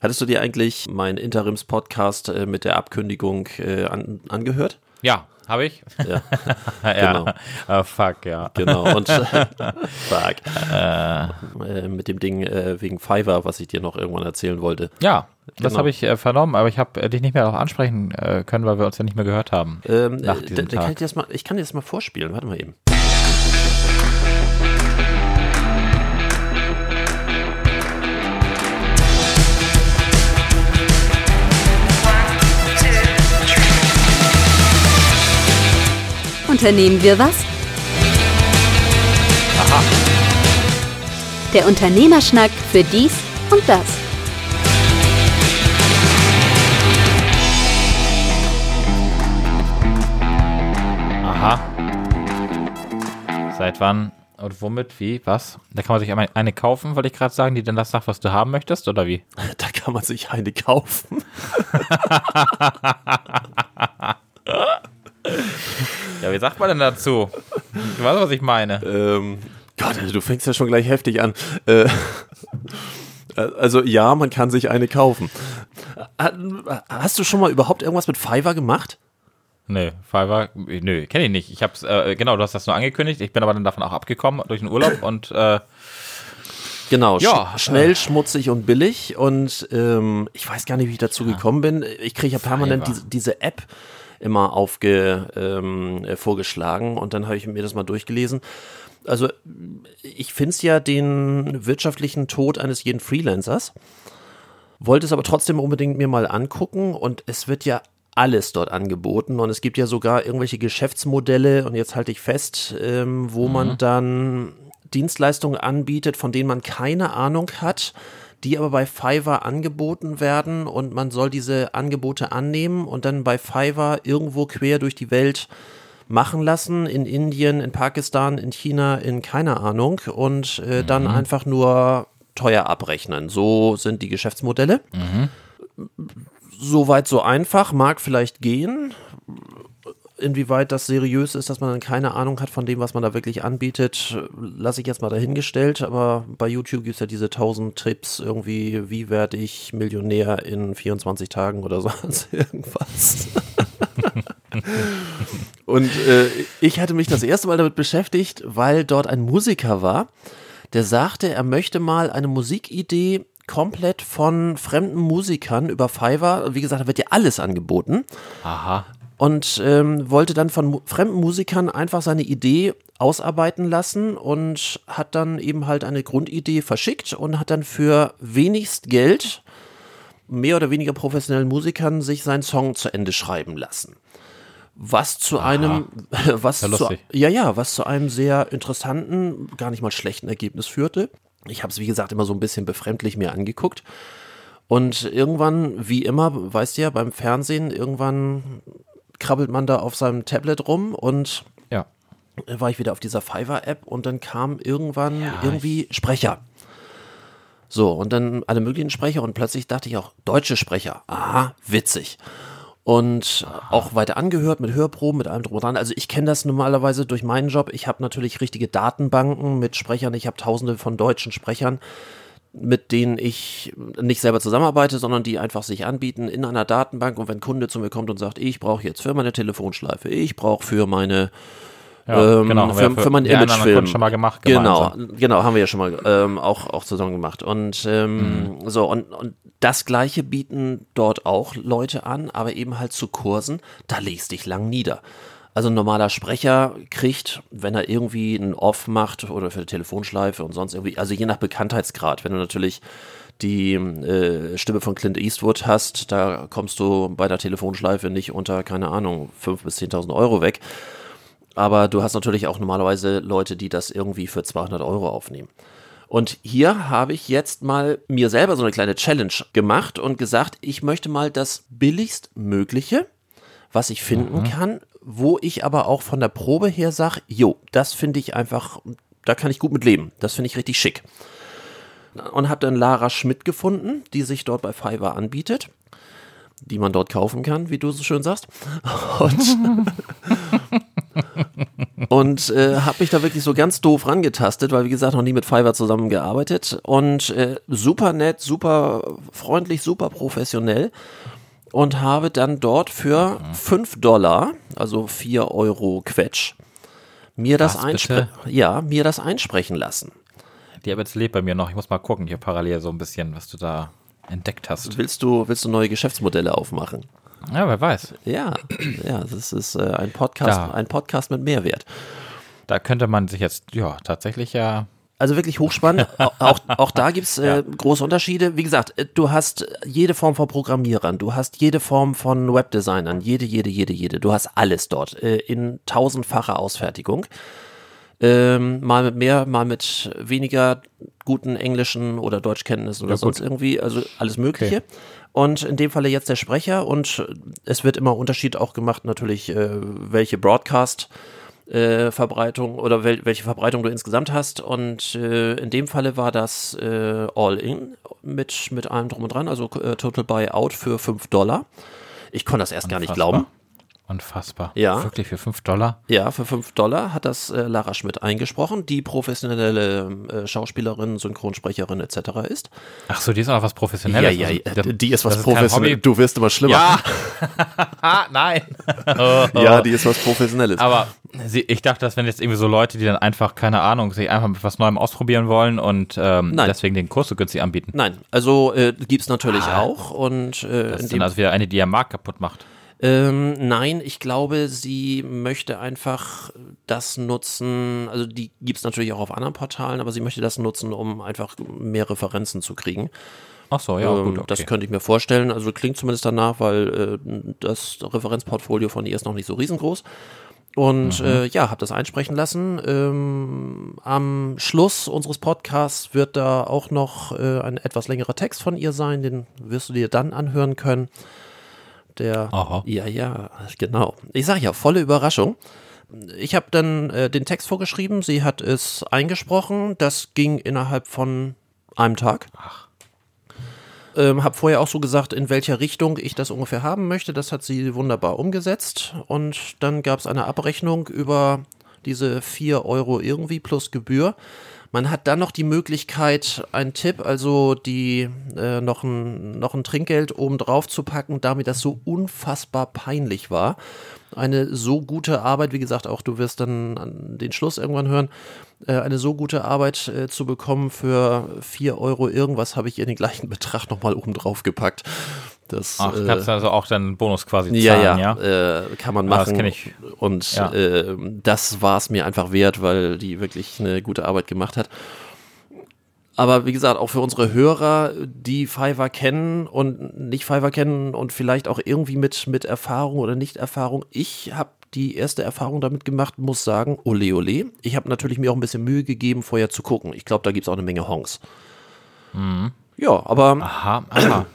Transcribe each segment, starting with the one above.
Hattest du dir eigentlich meinen Interims-Podcast äh, mit der Abkündigung äh, an, angehört? Ja, habe ich? Ja, ja. genau. Oh, fuck, ja. Genau. Und fuck. Äh, mit dem Ding äh, wegen Fiverr, was ich dir noch irgendwann erzählen wollte. Ja, das Genau. habe ich äh, vernommen, aber ich habe äh, dich nicht mehr darauf ansprechen äh, können, weil wir uns ja nicht mehr gehört haben. Ähm, Nach äh, diesem da kann Tag. ich, mal, ich kann dir das mal vorspielen. Warte mal eben. Unternehmen wir was? Aha. Der Unternehmerschnack für dies und das. Aha. Seit wann und womit, wie, was? Da kann man sich einmal eine kaufen, wollte ich gerade sagen, die dann das sagt, was du haben möchtest, oder wie? Da kann man sich eine kaufen. Ja, wie sagt man denn dazu? Du weißt, was ich meine. Ähm, Gott, also du fängst ja schon gleich heftig an. Äh, also ja, man kann sich eine kaufen. Ha- Hast du schon mal überhaupt irgendwas mit Fiverr gemacht? Nö, Fiverr, nö, kenne ich nicht. Ich hab's, äh, genau, du hast das nur angekündigt. Ich bin aber dann davon auch abgekommen durch den Urlaub und äh, Genau, Ja, sch schnell, schmutzig und billig. Und ähm, ich weiß gar nicht, wie ich dazu gekommen bin. Ich kriege ja permanent diese, diese App immer aufge, ähm, äh, vorgeschlagen und dann habe ich mir das mal durchgelesen. Also ich finde es ja den wirtschaftlichen Tod eines jeden Freelancers, wollte es aber trotzdem unbedingt mir mal angucken und es wird ja alles dort angeboten und es gibt ja sogar irgendwelche Geschäftsmodelle und jetzt halte ich fest, ähm, wo man dann Dienstleistungen anbietet, von denen man keine Ahnung hat, die aber bei Fiverr angeboten werden und man soll diese Angebote annehmen und dann bei Fiverr irgendwo quer durch die Welt machen lassen, in Indien, in Pakistan, in China, in keine Ahnung und äh, dann einfach nur teuer abrechnen. So sind die Geschäftsmodelle. Soweit so einfach, mag vielleicht gehen. Inwieweit das seriös ist, dass man dann keine Ahnung hat von dem, was man da wirklich anbietet, lasse ich jetzt mal dahingestellt. Aber bei YouTube gibt es ja diese 1000 Tipps, irgendwie, wie werde ich Millionär in 24 Tagen oder sonst irgendwas. Und äh, ich hatte mich das erste Mal damit beschäftigt, weil dort ein Musiker war, der sagte, er möchte mal eine Musikidee komplett von fremden Musikern über Fiverr, wie gesagt, da wird ja alles angeboten, aha. Und ähm, wollte dann von mu fremden Musikern einfach seine Idee ausarbeiten lassen und hat dann eben halt eine Grundidee verschickt und hat dann für wenigst Geld mehr oder weniger professionellen Musikern sich seinen Song zu Ende schreiben lassen. Was zu einem, was Ja, zu, ja, ja, was zu einem sehr interessanten, gar nicht mal schlechten Ergebnis führte. Ich habe es, wie gesagt, immer so ein bisschen befremdlich mir angeguckt. Und irgendwann, wie immer, weißt du ja, beim Fernsehen, irgendwann krabbelt man da auf seinem Tablet rum und Ja. war ich wieder auf dieser Fiverr-App und dann kam irgendwann Ja, irgendwie Sprecher. So, und dann alle möglichen Sprecher und plötzlich dachte ich auch, deutsche Sprecher. Aha, witzig. Und auch weiter angehört mit Hörproben, mit allem drum und dran. Also ich kenne das normalerweise durch meinen Job. Ich habe natürlich richtige Datenbanken mit Sprechern. Ich habe tausende von deutschen Sprechern, mit denen ich nicht selber zusammenarbeite, sondern die einfach sich anbieten in einer Datenbank. Und wenn ein Kunde zu mir kommt und sagt, ich brauche jetzt für meine Telefonschleife, ich brauche für meine Ja, ähm, genau. wir für, für meinen Imagefilm. Schon mal gemacht. Genau, genau, haben wir ja schon mal ähm, auch, auch zusammen gemacht. Und ähm, Mhm. so, und, und das gleiche bieten dort auch Leute an, aber eben halt zu Kursen, da legst dich lang nieder. Also ein normaler Sprecher kriegt, wenn er irgendwie einen Off macht oder für eine Telefonschleife und sonst irgendwie, also je nach Bekanntheitsgrad, wenn du natürlich die äh, Stimme von Clint Eastwood hast, da kommst du bei der Telefonschleife nicht unter, keine Ahnung, 5.000 bis 10.000 Euro weg. Aber du hast natürlich auch normalerweise Leute, die das irgendwie für 200 Euro aufnehmen. Und hier habe ich jetzt mal mir selber so eine kleine Challenge gemacht und gesagt, ich möchte mal das billigst Mögliche, was ich finden kann, wo ich aber auch von der Probe her sage, jo, das finde ich einfach, da kann ich gut mit leben. Das finde ich richtig schick. Und habe dann Lara Schmidt gefunden, die sich dort bei Fiverr anbietet, die man dort kaufen kann, wie du so schön sagst. Und und äh, habe mich da wirklich so ganz doof rangetastet, weil wie gesagt noch nie mit Fiverr zusammengearbeitet und äh, super nett, super freundlich, super professionell und habe dann dort für 5 Dollar, also 4 Euro Quetsch, mir das, ja, mir das einsprechen lassen. Die App jetzt lebt bei mir noch. Ich muss mal gucken, hier parallel so ein bisschen, was du da entdeckt hast. Willst du, willst du neue Geschäftsmodelle aufmachen? Ja, wer weiß. Ja, ja, das ist äh, ein Podcast, Da. ein Podcast mit Mehrwert. Da könnte man sich jetzt, ja, tatsächlich ja. Also wirklich hochspannend. Au- auch, auch da gibt's äh, große Unterschiede. Wie gesagt, äh, du hast jede Form von Programmierern, du hast jede Form von Webdesignern, jede, jede, jede, jede. Du hast alles dort äh, in tausendfacher Ausfertigung. Ähm, mal mit mehr, mal mit weniger guten englischen oder Deutschkenntnissen oder Ja, gut. sonst irgendwie, also alles Mögliche. Und in dem Falle jetzt der Sprecher und es wird immer Unterschied auch gemacht, natürlich, äh, welche Broadcast äh, Verbreitung oder wel welche Verbreitung du insgesamt hast. Und äh, in dem Falle war das äh, All-In mit, mit allem drum und dran, also äh, Total Buyout für 5 Dollar. Ich konnte das erst gar nicht Unfassbar. glauben. Unfassbar. Ja. Wirklich für 5 Dollar? Ja, für 5 Dollar hat das äh, Lara Schmidt eingesprochen, die professionelle äh, Schauspielerin, Synchronsprecherin etc. ist. Ach so, die ist auch noch was Professionelles. ja, Also, ja, das- die ist was das kein professionell. Hobby. Du wirst immer schlimmer. Ja. ah, nein. ja, die ist was Professionelles. Aber sie, ich dachte, das wären jetzt irgendwie so Leute, die dann einfach, keine Ahnung, sich einfach mit was Neuem ausprobieren wollen und ähm, deswegen den Kurs so günstig anbieten. Nein, also äh, gibt's natürlich auch und äh, Das ist dann also wieder eine, die ihr Markt kaputt macht. Ähm, nein, ich glaube, sie möchte einfach das nutzen, also die gibt's natürlich auch auf anderen Portalen, aber sie möchte das nutzen, um einfach mehr Referenzen zu kriegen. Ach so, ja, Ähm, gut, okay. Das könnte ich mir vorstellen, also klingt zumindest danach, weil äh, das Referenzportfolio von ihr ist noch nicht so riesengroß. Und äh, ja, habe das einsprechen lassen. Ähm, am Schluss unseres Podcasts wird da auch noch äh, ein etwas längerer Text von ihr sein, den wirst du dir dann anhören können. Der, Aha. ja, ja, genau. Ich sage ja, volle Überraschung. Ich habe dann äh, den Text vorgeschrieben, sie hat es eingesprochen. Das ging innerhalb von einem Tag. Ähm, habe vorher auch so gesagt, in welcher Richtung ich das ungefähr haben möchte. Das hat sie wunderbar umgesetzt. Und dann gab es eine Abrechnung über diese 4 Euro irgendwie plus Gebühr. Man hat dann noch die Möglichkeit, einen Tipp, also die äh, noch, ein, noch ein Trinkgeld oben drauf zu packen, damit das so unfassbar peinlich war. Eine so gute Arbeit, wie gesagt, auch du wirst dann an den Schluss irgendwann hören, äh, eine so gute Arbeit äh, zu bekommen für 4 Euro irgendwas, habe ich ihr den gleichen Betrag nochmal oben drauf gepackt. Das, Ach, äh, kannst du also auch dann einen Bonus quasi ja, zahlen, ja, ja? Äh, kann man Ah, machen. das kenn ich. Und Ja. äh, das war es mir einfach wert, weil die wirklich eine gute Arbeit gemacht hat. Aber wie gesagt, auch für unsere Hörer, die Fiverr kennen und nicht Fiverr kennen und vielleicht auch irgendwie mit, mit Erfahrung oder Nicht-Erfahrung, ich habe die erste Erfahrung damit gemacht, muss sagen, ole ole. Ich habe natürlich mir auch ein bisschen Mühe gegeben, vorher zu gucken. Ich glaube, da gibt es auch eine Menge Honks. Mhm. Ja, aber, Aha, aha.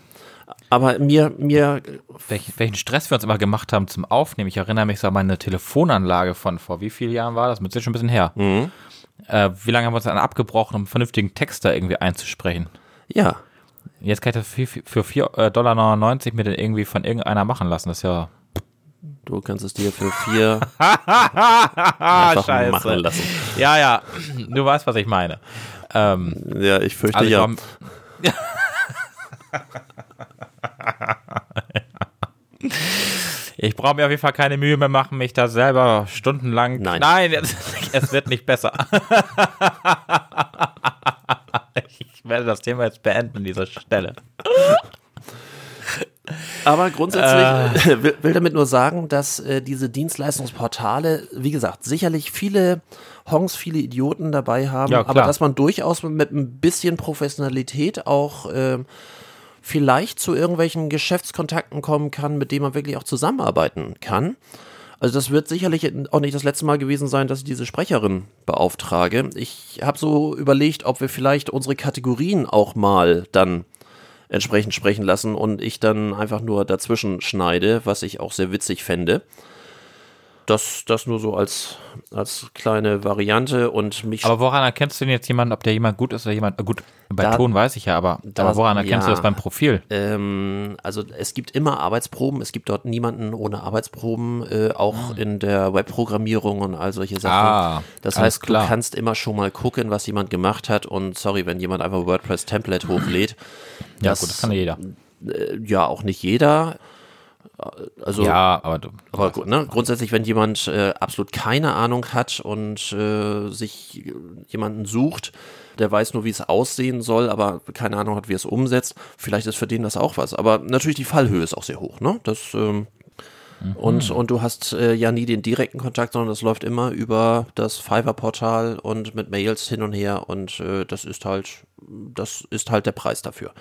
Aber mir, mir Welch, welchen Stress wir uns immer gemacht haben zum Aufnehmen. Ich erinnere mich so an meine Telefonanlage von vor wie vielen Jahren war das? Mit schon ein bisschen her. Mhm. Äh, wie lange haben wir uns dann abgebrochen, um einen vernünftigen Text da irgendwie einzusprechen? ja, Jetzt kann ich das für, für 4,99 Dollar mir dann irgendwie von irgendeiner machen lassen. Das ist ja. du kannst es dir für vier einfach machen lassen. Ja, ja, du weißt, was ich meine. Ähm, Ja, ich fürchte also ich ja. Ich brauche mir auf jeden Fall keine Mühe mehr machen, mich da selber stundenlang. Nein. Nein, es, es wird nicht besser. Ich werde das Thema jetzt beenden an dieser Stelle. Aber grundsätzlich Äh. will, will damit nur sagen, dass äh, diese Dienstleistungsportale, wie gesagt, sicherlich viele Hongs, viele Idioten dabei haben, Ja, aber dass man durchaus mit ein bisschen Professionalität auch ähm, vielleicht zu irgendwelchen Geschäftskontakten kommen kann, mit denen man wirklich auch zusammenarbeiten kann. Also das wird sicherlich auch nicht das letzte Mal gewesen sein, dass ich diese Sprecherin beauftrage. Ich habe so überlegt, ob wir vielleicht unsere Kategorien auch mal dann entsprechend sprechen lassen und ich dann einfach nur dazwischen schneide, was ich auch sehr witzig fände. Das, das nur so als, als kleine Variante und mich Aber woran erkennst du denn jetzt jemanden, ob der jemand gut ist oder jemand, äh, gut, bei Da- Ton weiß ich ja, aber, da- aber woran erkennst ja. du das beim Profil? Ähm, also es gibt immer Arbeitsproben, es gibt dort niemanden ohne Arbeitsproben, äh, auch in der Webprogrammierung und all solche Sachen. Ah, das heißt, klar. du kannst immer schon mal gucken, was jemand gemacht hat und sorry, wenn jemand einfach WordPress-Template hochlädt. Ja, gut, das kann ja jeder. äh, ja auch nicht jeder. Also Ja, aber du, aber gu- ne, grundsätzlich, wenn jemand äh, absolut keine Ahnung hat und äh, sich äh, jemanden sucht, der weiß nur, wie es aussehen soll, aber keine Ahnung hat, wie es umsetzt, vielleicht ist für den das auch was. Aber natürlich die Fallhöhe ist auch sehr hoch, ne? Das ähm, und, und du hast äh, ja nie den direkten Kontakt, sondern das läuft immer über das Fiverr-Portal und mit Mails hin und her und äh, das ist halt, das ist halt der Preis dafür.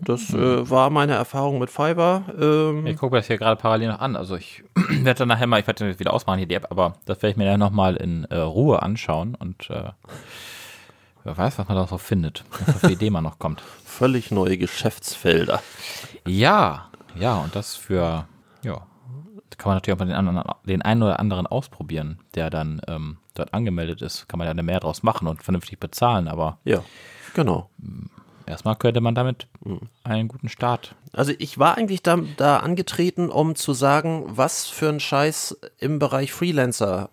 Das äh, war meine Erfahrung mit Fiverr. Ähm, ich gucke mir das hier gerade parallel noch an. Also ich werde dann nachher mal, ich werde wieder ausmachen hier die App, aber das werde ich mir dann nochmal in äh, Ruhe anschauen und äh, wer weiß, was man da so findet, was für Idee man noch kommt. völlig neue Geschäftsfelder. Ja, ja, und das für, ja, kann man natürlich auch mal den, anderen, den einen oder anderen ausprobieren, der dann ähm, dort angemeldet ist. Kann man ja mehr draus machen und vernünftig bezahlen, aber Ja, genau. Erstmal könnte man damit einen guten Start. Also ich war eigentlich da, da angetreten, um zu sagen, was für ein Scheiß im Bereich Freelancer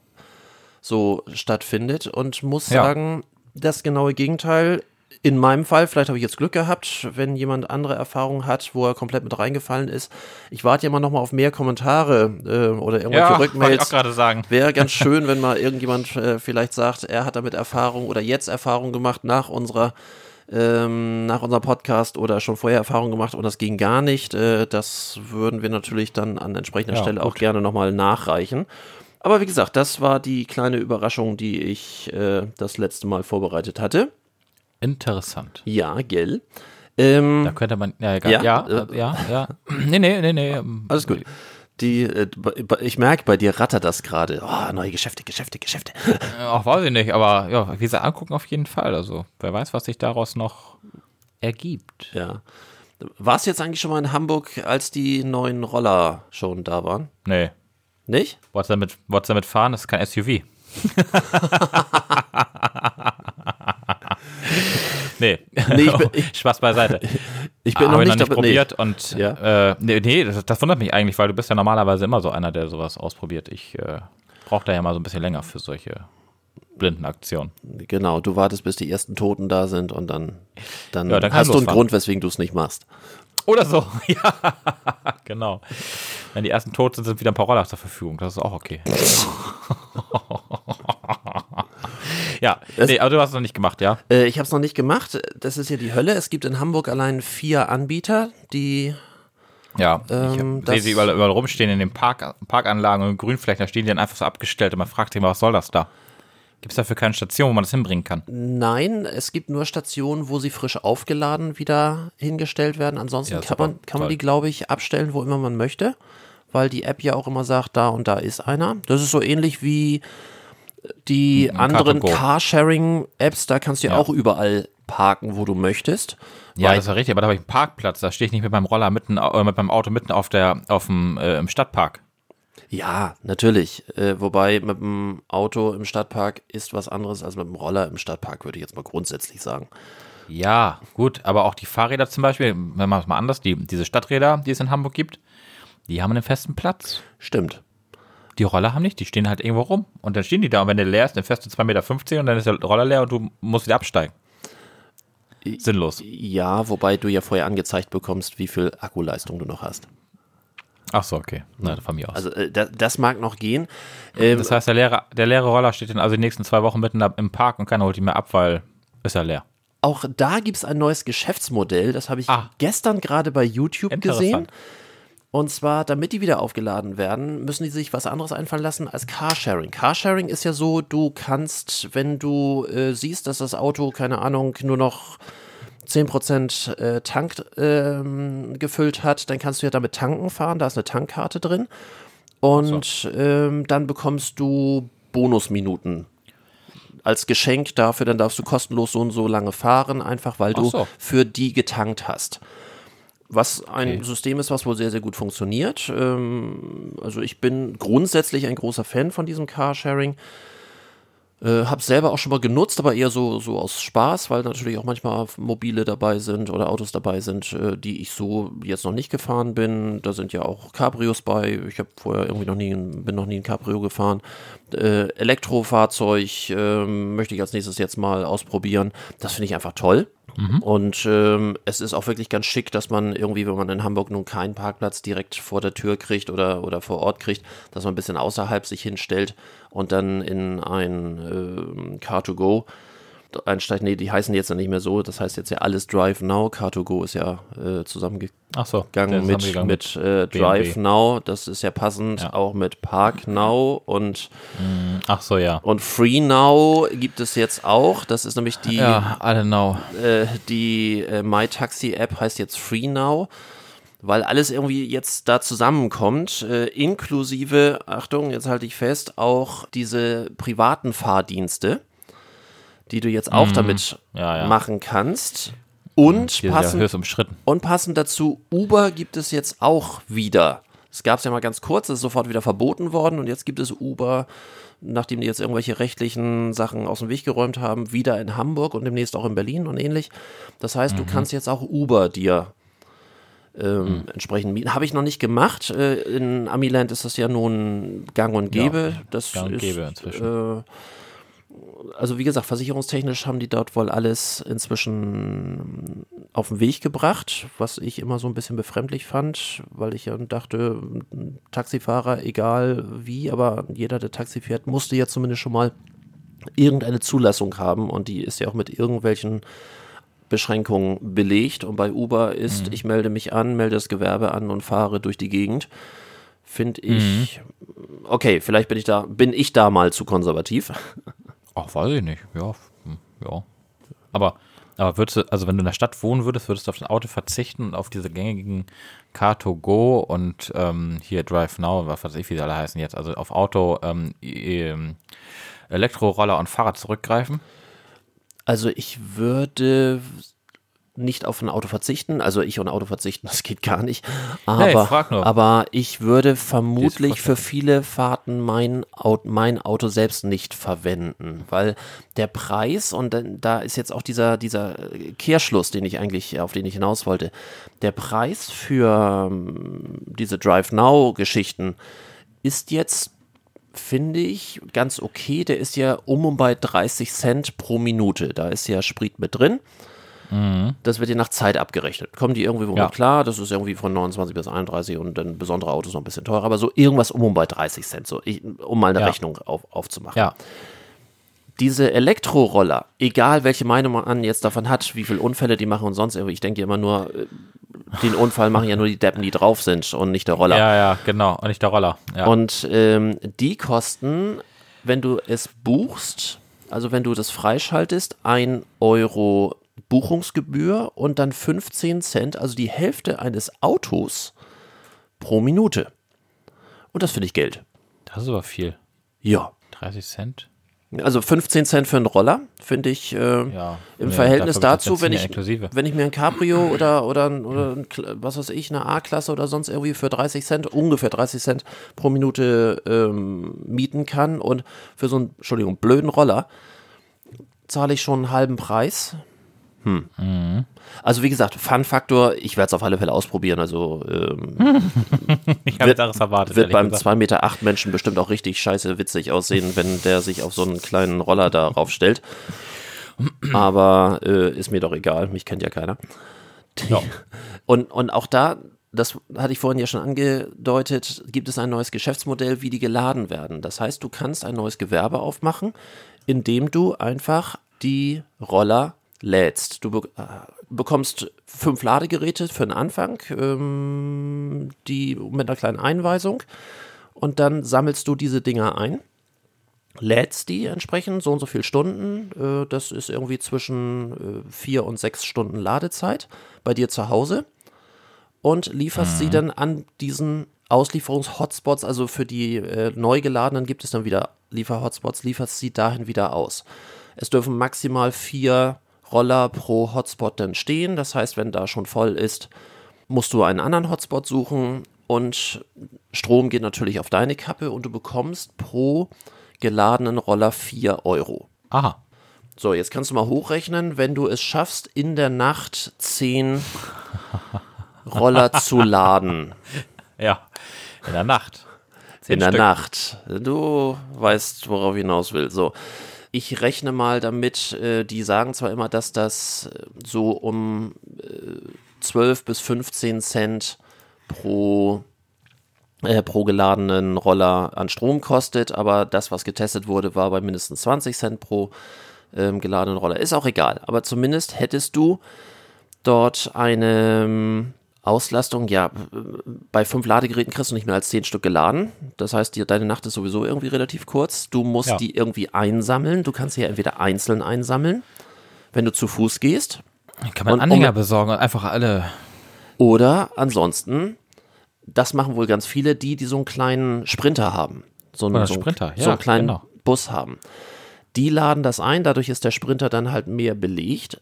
so stattfindet und muss Ja. sagen, das genaue Gegenteil. In meinem Fall, vielleicht habe ich jetzt Glück gehabt, wenn jemand andere Erfahrungen hat, wo er komplett mit reingefallen ist. Ich warte ja immer noch mal auf mehr Kommentare äh, oder irgendwelche ich Rückmails. auch gerade sagen. Wäre ganz schön, wenn mal irgendjemand äh, vielleicht sagt, er hat damit Erfahrung oder jetzt Erfahrung gemacht nach unserer ähm, nach unserem Podcast oder schon vorher Erfahrung gemacht und das ging gar nicht. Äh, das würden wir natürlich dann an entsprechender Ja, Stelle auch gut. gerne nochmal nachreichen. Aber wie gesagt, das war die kleine Überraschung, die ich äh, das letzte Mal vorbereitet hatte. Interessant. Ja, gell. Ähm, Da könnte man, ja, egal, Ja, ja, ja, äh, ja, ja. Nee, nee, nee, nee. ähm, alles gut. Die, äh, ich merke, bei dir rattert das gerade. Oh, neue Geschäfte, Geschäfte, Geschäfte. äh, Auch weiß ich nicht, aber ja, wie gesagt, angucken auf jeden Fall. Also, wer weiß, was sich daraus noch ergibt. Ja. Warst du jetzt eigentlich schon mal in Hamburg, als die neuen Roller schon da waren? Nee. Nicht? Wolltest du damit, wolltest damit fahren? Das ist kein SUV. nee. Nee, ich bin- ich- Spaß beiseite. Ich bin Hab noch ich nicht, noch nicht dabei- nee. probiert und Ja. äh, nee, nee das, das wundert mich eigentlich, weil du bist ja normalerweise immer so einer, der sowas ausprobiert. Ich äh, brauche da ja mal so ein bisschen länger für solche blinden Aktionen. Genau, du wartest, bis die ersten Toten da sind und dann, dann, Ja, dann hast du einen. Grund, weswegen du es nicht machst. Oder so, ja, genau. Wenn die ersten tot sind, sind wieder ein paar Roller zur Verfügung. Das ist auch okay. ja, nee, aber du hast es noch nicht gemacht, ja? Äh, ich habe es noch nicht gemacht. Das ist ja die Hölle. Es gibt in Hamburg allein vier Anbieter, die Ja, Ähm, ich sehe sie überall, überall rumstehen in den Park, Parkanlagen und Grünflächen, da stehen die dann einfach so abgestellt und man fragt sich immer, was soll das da? Gibt es dafür keine Station, wo man das hinbringen kann? Nein, es gibt nur Stationen, wo sie frisch aufgeladen wieder hingestellt werden. Ansonsten Ja, kann, man, kann man die, glaube ich, abstellen, wo immer man möchte, weil die App ja auch immer sagt, da und da ist einer. Das ist so ähnlich wie die Ein anderen Car2Go. Carsharing-Apps, da kannst du ja Ja. auch überall parken, wo du möchtest. Ja, das ist ja richtig, aber da habe ich einen Parkplatz, da stehe ich nicht mit meinem Roller mitten, äh, mit meinem Auto mitten auf der, auf dem, äh, im Stadtpark. Ja, natürlich. Äh, wobei mit dem Auto im Stadtpark ist was anderes als mit dem Roller im Stadtpark, würde ich jetzt mal grundsätzlich sagen. Ja, gut, aber auch die Fahrräder zum Beispiel, wenn man es mal anders, die, diese Stadträder, die es in Hamburg gibt, die haben einen festen Platz. Stimmt. Die Roller haben nicht, die stehen halt irgendwo rum. Und dann stehen die da und wenn der leer ist, dann fährst du 2,50 Meter und dann ist der Roller leer und du musst wieder absteigen. Sinnlos. Ja, wobei du ja vorher angezeigt bekommst, wie viel Akkuleistung du noch hast. Ach so, okay. Na, von mir aus. Also äh, das, das mag noch gehen. Ähm, das heißt, der leere, der leere Roller steht dann also die nächsten zwei Wochen mitten im Park und keiner holt ihn mehr ab, weil ist er leer. auch da gibt es ein neues Geschäftsmodell, das habe ich Ah. gestern gerade bei YouTube gesehen. Und zwar, damit die wieder aufgeladen werden, müssen die sich was anderes einfallen lassen als Carsharing. Carsharing ist ja so, du kannst, wenn du äh, siehst, dass das Auto, keine Ahnung, nur noch 10% äh, Tank ähm, gefüllt hat, dann kannst du ja damit tanken fahren, da ist eine Tankkarte drin. Und ähm, dann bekommst du Bonusminuten als Geschenk dafür, dann darfst du kostenlos so und so lange fahren, einfach weil du so. für die getankt hast. Was ein Okay. System ist, was wohl sehr, sehr gut funktioniert. Ähm, also ich bin grundsätzlich ein großer Fan von diesem Carsharing. Äh, hab selber auch schon mal genutzt, aber eher so, so aus Spaß, weil natürlich auch manchmal Mobile dabei sind oder Autos dabei sind, äh, die ich so jetzt noch nicht gefahren bin. Da sind ja auch Cabrios bei. Ich habe vorher irgendwie noch nie, bin noch nie ein Cabrio gefahren. Äh, Elektrofahrzeug ähm, möchte ich als nächstes jetzt mal ausprobieren. Das finde ich einfach toll. Und ähm, es ist auch wirklich ganz schick, dass man irgendwie, wenn man in Hamburg nun keinen Parkplatz direkt vor der Tür kriegt oder, oder vor Ort kriegt, dass man ein bisschen außerhalb sich hinstellt und dann in ein ähm, Car2Go einsteigt. Nee, die heißen jetzt ja nicht mehr so. Das heißt jetzt ja alles Drive Now. Car2Go ist ja äh, zusammengegangen so, mit, mit äh, BMW. Drive Now. Das ist ja passend Ja. auch mit Park Now und, Ach so, ja. und Free Now gibt es jetzt auch. Das ist nämlich die Ja, know. äh, die äh, MyTaxi-App heißt jetzt Free Now, weil alles irgendwie jetzt da zusammenkommt, äh, inklusive, Achtung, jetzt halte ich fest, auch diese privaten Fahrdienste, die du jetzt auch damit Mhm. Ja, ja. machen kannst. Und ja passend, und passend dazu, Uber gibt es jetzt auch wieder. Es gab es ja mal ganz kurz, es ist sofort wieder verboten worden und jetzt gibt es Uber, nachdem die jetzt irgendwelche rechtlichen Sachen aus dem Weg geräumt haben, wieder in Hamburg und demnächst auch in Berlin und ähnlich. Das heißt, du kannst jetzt auch Uber dir ähm, entsprechend mieten. Habe ich noch nicht gemacht. Äh, in Amiland ist das ja nun gang und gäbe. das gang und ist, gäbe inzwischen. Äh, also wie gesagt, versicherungstechnisch haben die dort wohl alles inzwischen auf den Weg gebracht, was ich immer so ein bisschen befremdlich fand, weil ich ja dachte, ein Taxifahrer, egal wie, aber jeder, der Taxi fährt, musste ja zumindest schon mal irgendeine Zulassung haben und die ist ja auch mit irgendwelchen Beschränkungen belegt und bei Uber ist, ich melde mich an, melde das Gewerbe an und fahre durch die Gegend. Finde ich, okay, vielleicht bin ich da, bin ich da mal zu konservativ. Ach, weiß ich nicht. Ja, hm, ja. Aber, aber würdest du, also wenn du in der Stadt wohnen würdest, würdest du auf dein Auto verzichten und auf diese gängigen Car2Go und ähm, hier Drive Now, was weiß ich, wie die alle heißen jetzt, also auf Auto, ähm, ähm, Elektroroller und Fahrrad zurückgreifen? Also ich würde nicht auf ein Auto verzichten. Also ich und Auto verzichten, das geht gar nicht. Aber, Nee, frag nur. aber ich würde vermutlich für viele Fahrten mein Auto, mein Auto selbst nicht verwenden, weil der Preis und da ist jetzt auch dieser dieser Kehrschluss, den ich eigentlich auf den ich hinaus wollte. Der Preis für ähm, diese Drive Now Geschichten ist jetzt finde ich ganz okay. Der ist ja um und bei 30 Cent pro Minute. Da ist ja Sprit mit drin. Das wird ja nach Zeit abgerechnet. Kommen die irgendwie womit Ja. klar? Das ist irgendwie von 29 bis 31 und dann besondere Autos noch ein bisschen teurer, aber so irgendwas um und bei 30 Cent, so, ich, um mal eine Ja. Rechnung auf, aufzumachen. Ja. Diese Elektroroller, egal welche Meinung man jetzt davon hat, wie viele Unfälle die machen und sonst irgendwie, ich denke immer nur, äh, den Unfall machen ja nur die Deppen, die drauf sind und nicht der Roller. Ja, ja, genau. Und nicht der Roller. Ja. Und ähm, die kosten, wenn du es buchst, also wenn du das freischaltest, 1 Euro Buchungsgebühr und dann 15 Cent, also die Hälfte eines Autos pro Minute. Und das finde ich Geld. das ist aber viel. Ja. 30 Cent? Also 15 Cent für einen Roller, finde ich äh, Ja. im Nee, Verhältnis dazu, wenn ja ich, inklusive. wenn ich mir ein Cabrio oder, oder, ein- oder ein, was weiß ich, eine A-Klasse oder sonst irgendwie für 30 Cent, ungefähr 30 Cent pro Minute ähm, mieten kann und für so einen, Entschuldigung, blöden Roller zahle ich schon einen halben Preis. Hm. Mhm. Also wie gesagt, Fun-Faktor, ich werde es auf alle Fälle ausprobieren. Also ähm, Ich habe anderes erwartet. wird beim gesagt. 2,8 Meter acht Menschen bestimmt auch richtig scheiße witzig aussehen, wenn der sich auf so einen kleinen Roller darauf stellt. Aber äh, ist mir doch egal, mich kennt ja keiner. Ja. Und, und auch da, das hatte ich vorhin ja schon angedeutet, gibt es ein neues Geschäftsmodell, wie die geladen werden. Das heißt, du kannst ein neues Gewerbe aufmachen, indem du einfach die Roller lädst. Du be äh, bekommst fünf Ladegeräte für den Anfang, ähm, die mit einer kleinen Einweisung. Und dann sammelst du diese Dinger ein lädst die entsprechend, so und so viele Stunden. Äh, das ist irgendwie zwischen äh, vier und sechs Stunden Ladezeit bei dir zu Hause und lieferst sie dann an diesen Auslieferungs-Hotspots, also für die äh, neu geladenen gibt es dann wieder Liefer-Hotspots, lieferst sie dahin wieder aus. Es dürfen maximal vier Roller pro Hotspot dann stehen, das heißt, wenn da schon voll ist, musst du einen anderen Hotspot suchen und Strom geht natürlich auf deine Kappe und du bekommst pro geladenen Roller 4 Euro. Aha. So, jetzt kannst du mal hochrechnen, wenn du es schaffst, in der Nacht 10 Roller zu laden. Ja. In der Nacht. Zehn in der Stück. Nacht. Du weißt, worauf ich hinaus will. So. Ich rechne mal damit, äh, die sagen zwar immer, dass das äh, so um äh, 12 bis 15 Cent pro, äh, pro geladenen Roller an Strom kostet, aber das, was getestet wurde, war bei mindestens 20 Cent pro ähm, geladenen Roller. Ist auch egal, aber zumindest hättest du dort eine ähm, Auslastung, ja, bei fünf Ladegeräten kriegst du nicht mehr als zehn Stück geladen. Das heißt, die, deine Nacht ist sowieso irgendwie relativ kurz. Du musst Ja. die irgendwie einsammeln. Du kannst sie ja entweder einzeln einsammeln, wenn du zu Fuß gehst, Kann man Und- Anhänger um- besorgen und einfach alle. oder ansonsten, das machen wohl ganz viele, die, die so einen kleinen Sprinter haben. So einen, Oder so einen, Sprinter, so ja, einen kleinen genau. Bus haben. Die laden das ein, dadurch ist der Sprinter dann halt mehr belegt.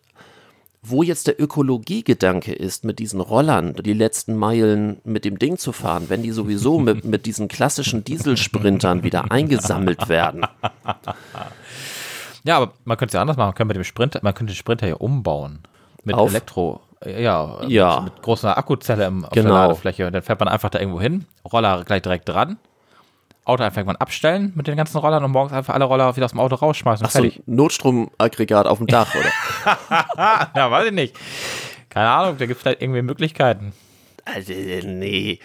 Wo jetzt der Ökologiegedanke ist, mit diesen Rollern die letzten Meilen mit dem Ding zu fahren, wenn die sowieso mit, mit diesen klassischen Dieselsprintern wieder eingesammelt werden. Ja, aber man könnte es ja anders machen. Man könnte mit dem Sprinter, man könnte den Sprinter ja umbauen. Mit Auf? Elektro. Ja, Ja. Mit, mit großer Akkuzelle im, auf Genau. der Ladefläche. Und dann fährt man einfach da irgendwo hin, Roller gleich direkt dran. Auto einfach irgendwann abstellen mit den ganzen Rollern und morgens einfach alle Roller wieder aus dem Auto rausschmeißen. und So ein Notstromaggregat auf dem Dach, oder? Ja, weiß ich nicht. Keine Ahnung, da gibt es vielleicht irgendwie Möglichkeiten. Also, nee.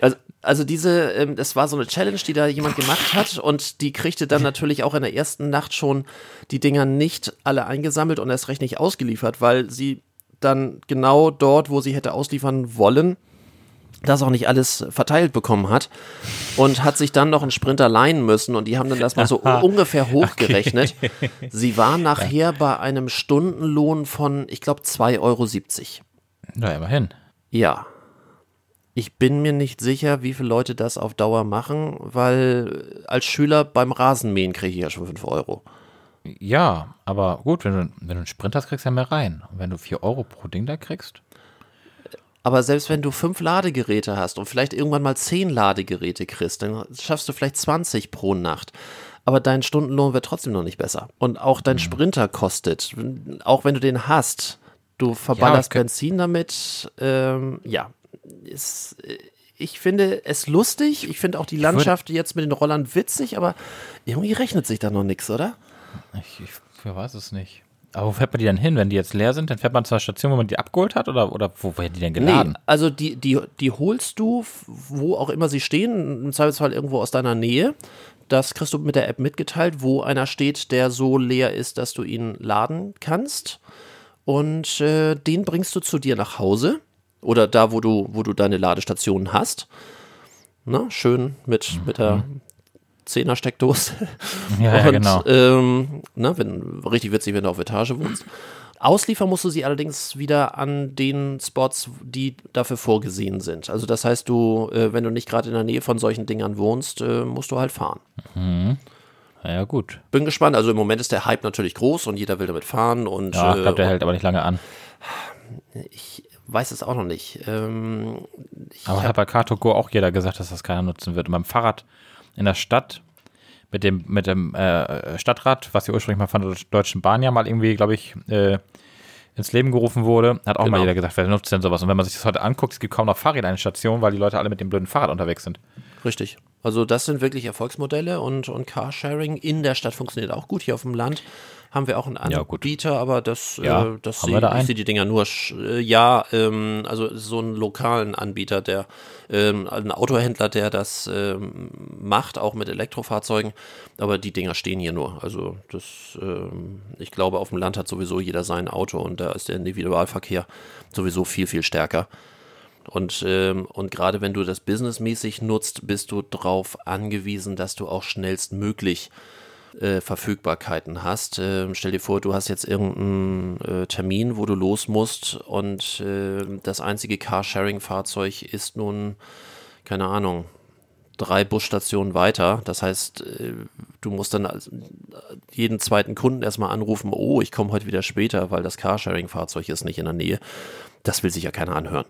Also, also diese, ähm, das war so eine Challenge, die da jemand gemacht hat und die kriegte dann natürlich auch in der ersten Nacht schon die Dinger nicht alle eingesammelt und erst recht nicht ausgeliefert, weil sie dann genau dort, wo sie hätte ausliefern wollen, das auch nicht alles verteilt bekommen hat und hat sich dann noch einen Sprinter leihen müssen und die haben dann das mal so ungefähr hochgerechnet. Sie war nachher bei einem Stundenlohn von, ich glaube, 2,70 Euro. Na, immerhin. Ja. Ich bin mir nicht sicher, wie viele Leute das auf Dauer machen, weil als Schüler beim Rasenmähen kriege ich ja schon 5 Euro. Ja, aber gut, wenn du, wenn du einen Sprinter hast, kriegst du ja mehr rein. Und wenn du 4 Euro pro Ding da kriegst, Aber selbst wenn du fünf Ladegeräte hast und vielleicht irgendwann mal zehn Ladegeräte kriegst, dann schaffst du vielleicht 20 pro Nacht. Aber dein Stundenlohn wird trotzdem noch nicht besser. Und auch dein Sprinter kostet, auch wenn du den hast, du verballerst okay. Benzin damit. Ähm, ja, ist, äh, ich finde es lustig. Ich finde auch die Landschaft jetzt mit den Rollern witzig, aber irgendwie rechnet sich da noch nichts, oder? ich, ich weiß es nicht. Aber wo fährt man die dann hin, wenn die jetzt leer sind? Dann fährt man zur Station, wo man die abgeholt hat? Oder, oder wo werden die denn geladen? Nee, also die, die, die holst du, wo auch immer sie stehen, im Zweifelsfall irgendwo aus deiner Nähe. Das kriegst du mit der App mitgeteilt, wo einer steht, der so leer ist, dass du ihn laden kannst. Und äh, den bringst du zu dir nach Hause oder da, wo du, wo du deine Ladestationen hast. Na, schön mit, mit der Zehner-Steckdose. Ja, ja, Und, genau. ähm, ne, wenn, richtig witzig, wenn du auf Etage wohnst. Ausliefern musst du sie allerdings wieder an den Spots, die dafür vorgesehen sind. Also das heißt, du, äh, wenn du nicht gerade in der Nähe von solchen Dingern wohnst, äh, musst du halt fahren. Ja, ja, gut. Bin gespannt. Also im Moment ist der Hype natürlich groß und jeder will damit fahren und Ja, ich äh, glaube, der hält aber nicht lange an. ich weiß es auch noch nicht. Ähm, Aber hat bei Car2Go auch jeder gesagt, dass das keiner nutzen wird. Und beim Fahrrad in der Stadt mit dem, mit dem äh, Stadtrat, was ja ursprünglich mal von der Deutschen Bahn ja mal irgendwie, glaube ich, äh, ins Leben gerufen wurde, hat auch mal Genau. jeder gesagt, wer nutzt denn sowas? Und wenn man sich das heute anguckt, es gibt kaum noch Fahrräder an den Stationen, weil die Leute alle mit dem blöden Fahrrad unterwegs sind. Richtig. Also das sind wirklich Erfolgsmodelle und, und Carsharing in der Stadt funktioniert auch gut. Hier auf dem Land haben wir auch einen Ja. Anbieter, aber das, Ja, äh, das sehe da ich sehe die Dinger nur, sch- äh, ja, ähm, also so einen lokalen Anbieter, der ähm, ein Autohändler, der das ähm, macht, auch mit Elektrofahrzeugen, aber die Dinger stehen hier nur. Also das, ähm, ich glaube, auf dem Land hat sowieso jeder sein Auto und da ist der Individualverkehr sowieso viel, viel stärker. Und, ähm, und gerade wenn du das businessmäßig nutzt, bist du darauf angewiesen, dass du auch schnellstmöglich äh, Verfügbarkeiten hast. Ähm, stell dir vor, du hast jetzt irgendeinen äh, Termin, wo du los musst und äh, das einzige Carsharing-Fahrzeug ist nun, keine Ahnung, drei Busstationen weiter. Das heißt, äh, du musst dann jeden zweiten Kunden erstmal anrufen, oh, ich komme heute wieder später, weil das Carsharing-Fahrzeug ist nicht in der Nähe. Das will sich ja keiner anhören.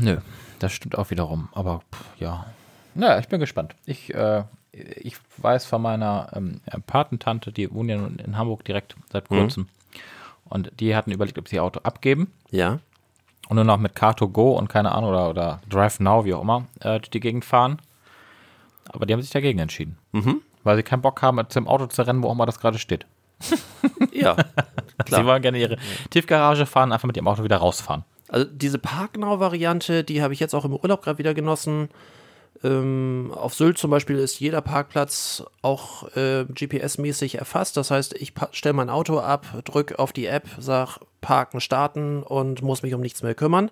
Nö, das stimmt auch wiederum. Aber pff, ja. Naja, ich bin gespannt. Ich, äh, ich weiß von meiner ähm, Patentante, die wohnt ja nun in Hamburg direkt seit kurzem. Und die hatten überlegt, ob sie ihr Auto abgeben Ja. und nur noch mit Car2Go und keine Ahnung oder, oder Drive Now, wie auch immer, äh, durch die Gegend fahren. Aber die haben sich dagegen entschieden. Weil sie keinen Bock haben, mit dem Auto zu rennen, wo auch immer das gerade steht. Ja. Sie Klar. wollen gerne ihre Tiefgarage fahren, einfach mit ihrem Auto wieder rausfahren. Also diese Parknau-Variante, die habe ich jetzt auch im Urlaub gerade wieder genossen. Ähm, auf Sylt zum Beispiel ist jeder Parkplatz auch äh, GPS-mäßig erfasst. Das heißt, ich stelle mein Auto ab, drücke auf die App, sag Parken starten und muss mich um nichts mehr kümmern.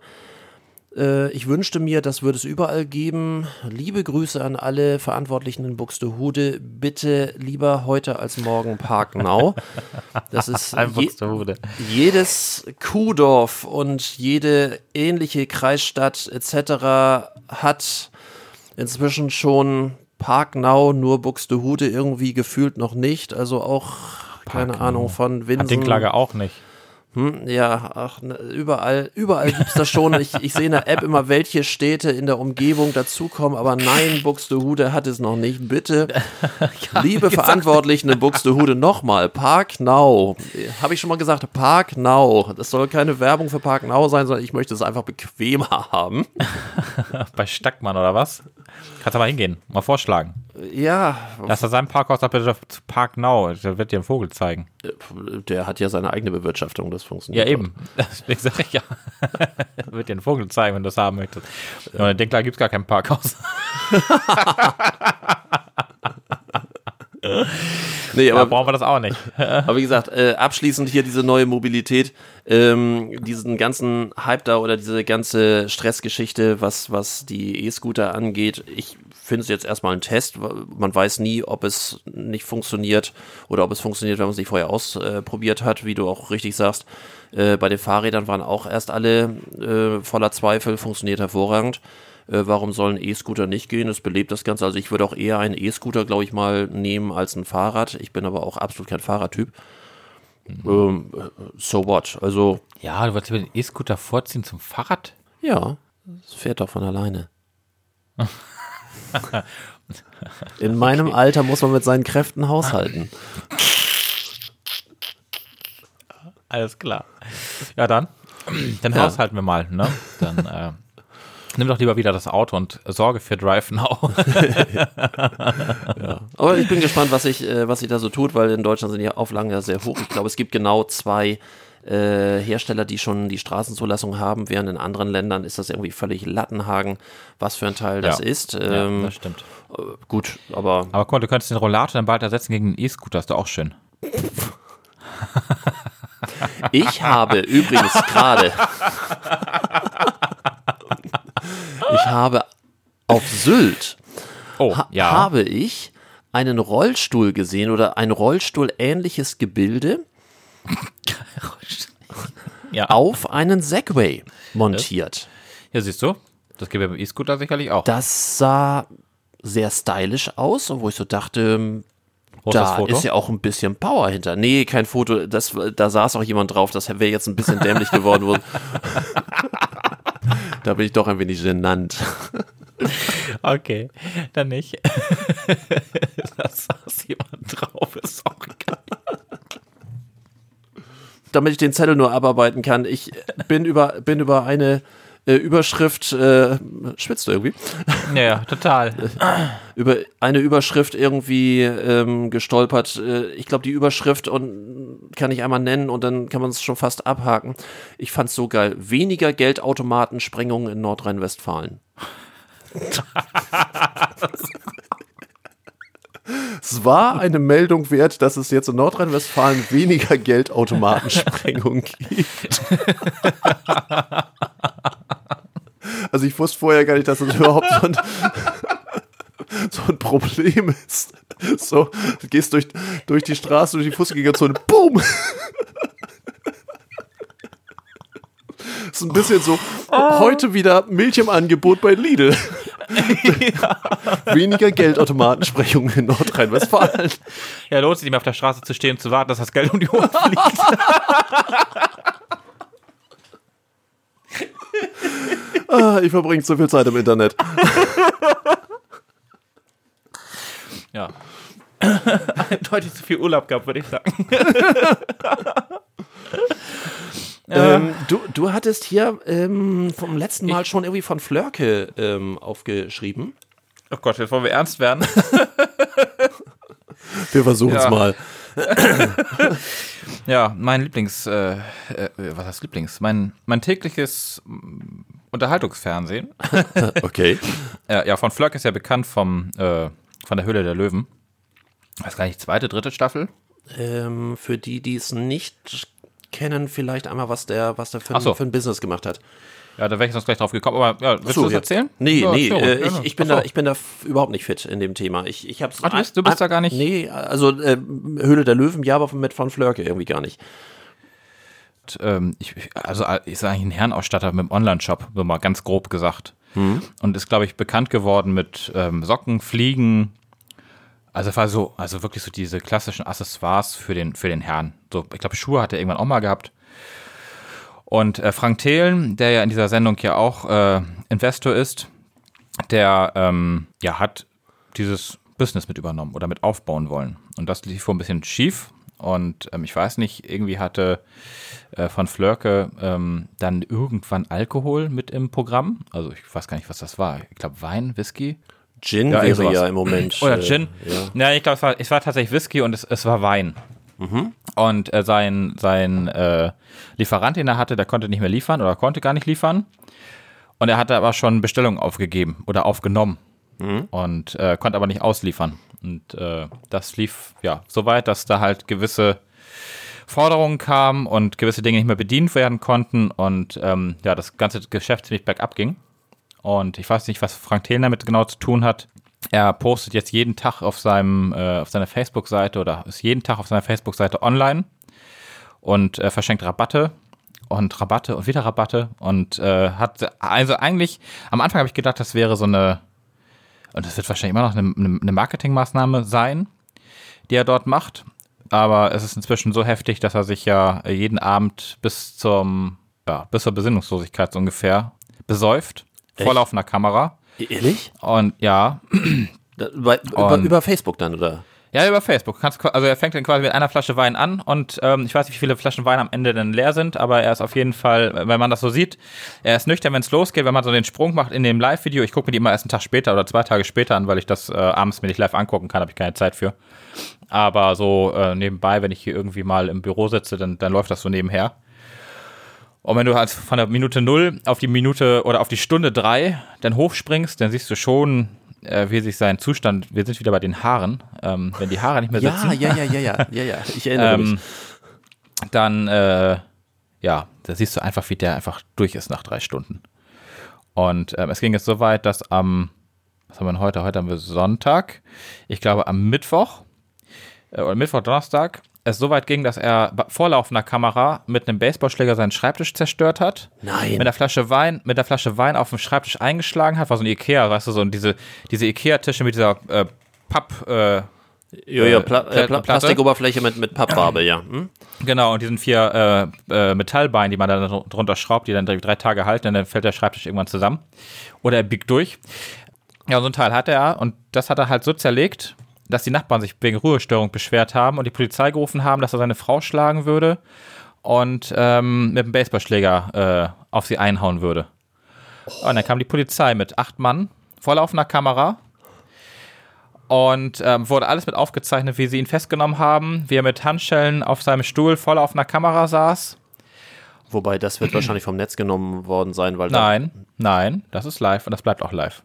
Äh, ich wünschte mir, das würde es überall geben. Liebe Grüße an alle Verantwortlichen in Buxtehude. Bitte lieber heute als morgen Parknau. Das ist je, jedes Kuhdorf und jede ähnliche Kreisstadt etc. hat inzwischen schon Parknau, nur Buxtehude irgendwie gefühlt noch nicht. Also auch, keine Parknau. Ahnung, von Hat Winsen. den Klage auch nicht. Hm, ja, ach, ne, überall, überall gibt's das schon. Ich, ich sehe in der App immer, welche Städte in der Umgebung dazukommen, aber nein, Buxtehude hat es noch nicht. Bitte, liebe Verantwortlichen in Buxtehude, nochmal, Park Now. Habe ich schon mal gesagt, Park Now. Das soll keine Werbung für Park Now sein, sondern ich möchte es einfach bequemer haben. Bei Stackmann oder was? Kannst du mal hingehen, mal vorschlagen. Ja, Lass er seinem Parkhaus zu Park Now. Der wird dir einen Vogel zeigen. der hat ja seine eigene Bewirtschaftung, das funktioniert. Ja, eben. Deswegen sag ich ja. Er wird dir einen Vogel zeigen, wenn du es haben möchtest. Und in Denkler gibt es gar kein Parkhaus. Nee, Da aber brauchen wir das auch nicht. Aber wie gesagt, äh, abschließend hier diese neue Mobilität, ähm, diesen ganzen Hype da oder diese ganze Stressgeschichte, was, was die E-Scooter angeht. Ich finde es jetzt erstmal ein Test. Man weiß nie, ob es nicht funktioniert oder ob es funktioniert, wenn man es nicht vorher ausprobiert hat, wie du auch richtig sagst. Äh, bei den Fahrrädern waren auch erst alle äh, voller Zweifel, funktioniert hervorragend. Äh, warum sollen E-Scooter nicht gehen? Es belebt das Ganze. Also ich würde auch eher einen E-Scooter, glaube ich, mal nehmen als ein Fahrrad. Ich bin aber auch absolut kein Fahrradtyp. Ähm, äh, so what? Also, Ja, du wolltest den E-Scooter vorziehen zum Fahrrad? ja, es fährt doch von alleine. In meinem Alter muss man mit seinen Kräften haushalten. Alles klar. Ja, dann. Dann Ja. haushalten wir mal, ne? Dann äh, nimm doch lieber wieder das Auto und sorge für Drive Now. Aber ich bin gespannt, was sich äh, was sich da so tut, weil in Deutschland sind die Auflagen ja sehr hoch. Ich glaube, es gibt genau zwei äh, Hersteller, die schon die Straßenzulassung haben, während in anderen Ländern ist das irgendwie völlig Lattenhagen, was für ein Teil das Ja. ist. ja, Ähm, das stimmt. äh, gut, aber Aber guck mal, du könntest den Rollator dann bald ersetzen gegen den E-Scooter, ist doch auch schön. Ich habe übrigens gerade. ich habe auf Sylt Oh, ha ja. habe ich einen Rollstuhl gesehen oder ein Rollstuhl-ähnliches Gebilde ja. auf einen Segway montiert. ja, siehst du? Das gibt ja beim E-Scooter sicherlich auch. Das sah sehr stylisch aus, wo ich so dachte, ist das da ist ja auch ein bisschen Power hinter. Nee, kein Foto. Das, da saß auch jemand drauf. Das wäre jetzt ein bisschen dämlich geworden. wo- da bin ich doch ein wenig genannt. Okay, dann nicht. da saß jemand drauf, ist auch egal. Damit ich den Zettel nur abarbeiten kann. Ich bin über, bin über eine äh, Überschrift, äh, schwitzt du irgendwie? Ja, total. Über eine Überschrift irgendwie ähm, gestolpert. Äh, ich glaube, die Überschrift und kann ich einmal nennen und dann kann man es schon fast abhaken. Ich fand's so geil. Weniger Geldautomatensprengungen in Nordrhein-Westfalen. Es war eine Meldung wert, dass es jetzt in Nordrhein-Westfalen weniger Geldautomatensprengungen gibt. Also ich wusste vorher gar nicht, dass das überhaupt so ein, so ein Problem ist. So, du gehst durch, durch die Straße, durch die Fußgängerzone, boom! Das ist ein bisschen so, heute wieder Milch im Angebot bei Lidl. Weniger Geldautomatensprechungen in Nordrhein-Westfalen. Ja, lohnt sich nicht mehr auf der Straße zu stehen und zu warten, dass das Geld um die Ohren fliegt. Ah, ich verbringe zu viel Zeit im Internet. Ja. Deutlich zu viel Urlaub gehabt, würde ich sagen. Ähm, du, du hattest hier ähm, vom letzten Mal schon irgendwie von Flörke ähm, aufgeschrieben. Oh Gott, jetzt wollen wir ernst werden. Wir versuchen es Ja. mal. Ja, mein Lieblings, äh, äh, was heißt Lieblings? Mein, mein tägliches mm, Unterhaltungsfernsehen. Okay. Äh, ja, von Flöck ist ja bekannt vom, äh, von der Höhle der Löwen. Weiß gar nicht, zweite, dritte Staffel? Ähm, für die, die es nicht kennen, vielleicht einmal, was der, was der für, so. ein, für ein Business gemacht hat. Ja, da wäre ich sonst gleich drauf gekommen, aber ja, willst So, du das ja. erzählen? Nee, ja, nee, äh, ich, ich, bin da, ich bin da überhaupt nicht fit in dem Thema. Ich, ich hab's Ach, du bist- du bist da gar nicht? Nee, also äh, Höhle der Löwen, ja, aber mit von Flörke irgendwie gar nicht. ähm, ich, also äh, ist eigentlich ein Herrenausstatter mit dem Online-Shop, so mal ganz grob gesagt. Und ist, glaube ich, bekannt geworden mit ähm, Socken, Fliegen. Also war so, also wirklich so diese klassischen Accessoires für den, für den Herrn. So, ich glaube, Schuhe hat er irgendwann auch mal gehabt. Und äh, Frank Thelen, der ja in dieser Sendung ja auch äh, Investor ist, der ähm, ja hat dieses Business mit übernommen oder mit aufbauen wollen. Und das lief wohl ein bisschen schief. Und ähm, ich weiß nicht, irgendwie hatte äh, von Flörke ähm, dann irgendwann Alkohol mit im Programm. Also ich weiß gar nicht, was das war. Ich glaube Wein, Whisky. Gin Ja, wäre ja im Moment. Oder äh, Gin. Ja. Ja, ich glaube, es war, es war tatsächlich Whisky und es, es war Wein. Und äh, sein, sein äh, Lieferant, den er hatte, der konnte nicht mehr liefern oder konnte gar nicht liefern. Und er hatte aber schon Bestellungen aufgegeben oder aufgenommen und äh, konnte aber nicht ausliefern. Und äh, das lief ja so weit, dass da halt gewisse Forderungen kamen und gewisse Dinge nicht mehr bedient werden konnten und ähm, ja, das ganze Geschäft ziemlich bergab ging. Und ich weiß nicht, was Frank Thelen damit genau zu tun hat. Er postet jetzt jeden Tag auf seinem äh, auf seiner Facebook-Seite oder ist jeden Tag auf seiner Facebook-Seite online und äh, verschenkt Rabatte und Rabatte und wieder Rabatte und äh, hat also eigentlich am Anfang habe ich gedacht, das wäre so eine und das wird wahrscheinlich immer noch eine, eine Marketingmaßnahme sein, die er dort macht. Aber es ist inzwischen so heftig, dass er sich ja jeden Abend bis zum ja, bis zur Besinnungslosigkeit so ungefähr besäuft vor Echt? laufender Kamera. Ehrlich? Und ja, bei, über, Und- über Facebook dann, oder? Ja, über Facebook. Kannst, also er fängt dann quasi mit einer Flasche Wein an und ähm, ich weiß nicht, wie viele Flaschen Wein am Ende dann leer sind, aber er ist auf jeden Fall, wenn man das so sieht, er ist nüchtern, wenn es losgeht, wenn man so den Sprung macht in dem Live-Video. Ich gucke mir die immer erst einen Tag später oder zwei Tage später an, weil ich das äh, abends mir nicht live angucken kann, habe ich keine Zeit für. Aber so äh, nebenbei, wenn ich hier irgendwie mal im Büro sitze, dann, dann läuft das so nebenher. Und wenn du halt von der Minute null auf die Minute oder auf die Stunde drei dann hochspringst, dann siehst du schon, äh, wie sich sein Zustand, wir sind wieder bei den Haaren, ähm, wenn die Haare nicht mehr Ja, sitzen, ja, ja, ja, ja, ja, ja. Ich erinnere ähm, mich. dann, äh, ja, da siehst du einfach, wie der einfach durch ist nach drei Stunden. Und ähm, es ging jetzt so weit, dass am, was haben wir denn heute? Heute haben wir Sonntag. Ich glaube, am Mittwoch, äh, oder Mittwoch, Donnerstag, es so weit ging, dass er vor laufender Kamera mit einem Baseballschläger seinen Schreibtisch zerstört hat. Nein. Mit der Flasche Wein, mit der Flasche Wein auf dem Schreibtisch eingeschlagen hat, war so ein Ikea, weißt du, so diese, diese Ikea-Tische mit dieser äh, Papp, äh, Ja, ja, äh, Pla äh, Pla? Plastikoberfläche mit, mit Pappfarbe, ja. Hm? Genau, und diesen vier äh, äh, Metallbeinen, die man dann dr- drunter schraubt, die dann drei, Tage halten, und dann fällt der Schreibtisch irgendwann zusammen. Oder er biegt durch. Ja, so ein Teil hatte er und das hat er halt so zerlegt, dass die Nachbarn sich wegen Ruhestörung beschwert haben und die Polizei gerufen haben, dass er seine Frau schlagen würde und ähm, mit dem Baseballschläger äh, auf sie einhauen würde. Und dann kam die Polizei mit acht Mann vor laufender Kamera und ähm, wurde alles mit aufgezeichnet, wie sie ihn festgenommen haben, wie er mit Handschellen auf seinem Stuhl voll auf einer Kamera saß. Wobei, das wird wahrscheinlich vom Netz genommen worden sein, weil Nein, nein, das ist live und das bleibt auch live.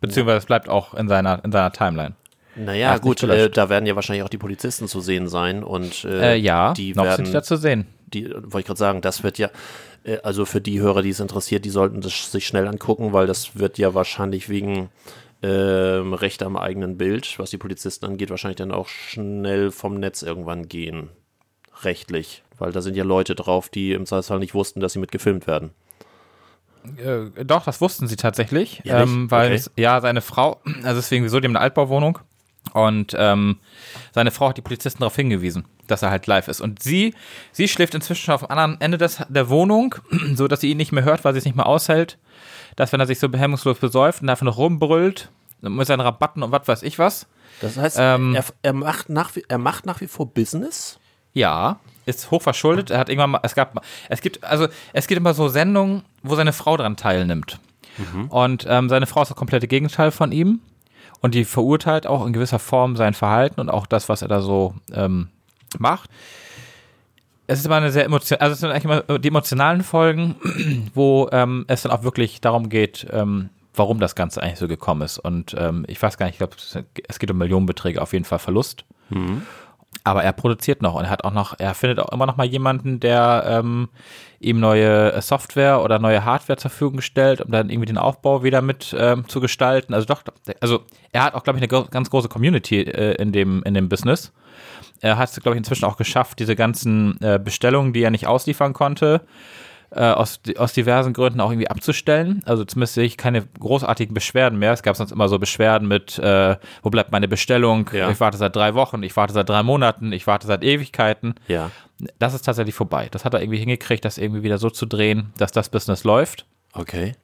Beziehungsweise es bleibt auch in seiner, in seiner Timeline. Naja, gut, äh, da werden ja wahrscheinlich auch die Polizisten zu sehen sein und äh, Äh, ja, die noch werden, sind da zu sehen. die, wollte ich gerade sagen, das wird ja, äh, also für die Hörer, die es interessiert, die sollten das sich schnell angucken, weil das wird ja wahrscheinlich wegen ähm, Recht am eigenen Bild, was die Polizisten angeht, wahrscheinlich dann auch schnell vom Netz irgendwann gehen. Rechtlich. Weil da sind ja Leute drauf, die im Zweifelsfall nicht wussten, dass sie mit gefilmt werden. Äh, doch, das wussten sie tatsächlich, ähm, weil Okay. es, ja seine Frau, also deswegen wieso die haben eine Altbauwohnung Und ähm, seine Frau hat die Polizisten darauf hingewiesen, dass er halt live ist. Und sie, sie schläft inzwischen schon auf dem anderen Ende des, der Wohnung, so dass sie ihn nicht mehr hört, weil sie es nicht mehr aushält. Dass wenn er sich so behemmungslos besäuft und einfach noch rumbrüllt, mit seinen Rabatten und was weiß ich was. Das heißt, Ähm, er, er, macht nach, wie- er macht nach wie vor Business. Ja, ist hochverschuldet. Er hat irgendwann mal, es gab, es gibt, also es gibt immer so Sendungen, wo seine Frau dran teilnimmt. Und ähm, seine Frau ist das komplette Gegenteil von ihm. Und die verurteilt auch in gewisser Form sein Verhalten und auch das, was er da so ähm, macht. Es ist immer eine sehr emotional, also es sind eigentlich immer die emotionalen Folgen, wo ähm, es dann auch wirklich darum geht, ähm, warum das Ganze eigentlich so gekommen ist. Und ähm, ich weiß gar nicht, ich glaube, es- geht um Millionenbeträge, auf jeden Fall Verlust. Aber er produziert noch und er hat auch noch, er findet auch immer noch mal jemanden, der ähm, ihm neue äh, Software oder neue Hardware zur Verfügung stellt, um dann irgendwie den Aufbau wieder mit ähm, zu gestalten. Also doch, also er hat auch, glaube ich, eine ganz große Community äh, in dem in dem Business. Er hat es, glaube ich, inzwischen auch geschafft, diese ganzen äh, Bestellungen, die er nicht ausliefern konnte, äh, aus, aus diversen Gründen auch irgendwie abzustellen. Also zumindest sehe ich keine großartigen Beschwerden mehr. Es gab sonst immer so Beschwerden mit, äh, wo bleibt meine Bestellung? Ja. Ich warte seit drei Wochen, ich warte seit drei Monaten, ich warte seit Ewigkeiten. Ja. Das ist tatsächlich vorbei. Das hat er irgendwie hingekriegt, das irgendwie wieder so zu drehen, dass das Business läuft. Okay.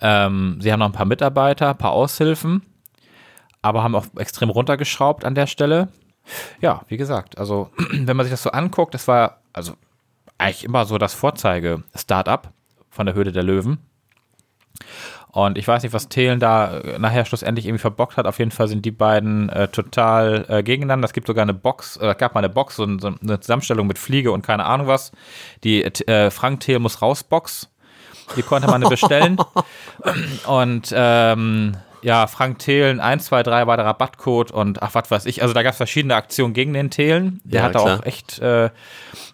Ähm, sie haben noch ein paar Mitarbeiter, ein paar Aushilfen, aber haben auch extrem runtergeschraubt an der Stelle. Ja, wie gesagt, also wenn man sich das so anguckt, das war also eigentlich immer so das Vorzeige-Startup von der Höhle der Löwen. Und ich weiß nicht, was Thelen da äh, nachher schlussendlich irgendwie verbockt hat. Auf jeden Fall sind die beiden äh, total äh, gegeneinander. Es gibt sogar eine Box, äh, gab mal eine Box, so, so eine Zusammenstellung mit Fliege und keine Ahnung was. Die äh, Frank Thelen muss raus Box. Die konnte man bestellen. und ähm, ja, Frank Thelen 1, 2, 3 war der Rabattcode und ach, was weiß ich. Also da gab es verschiedene Aktionen gegen den Thelen. Der Ja, hat da auch echt äh,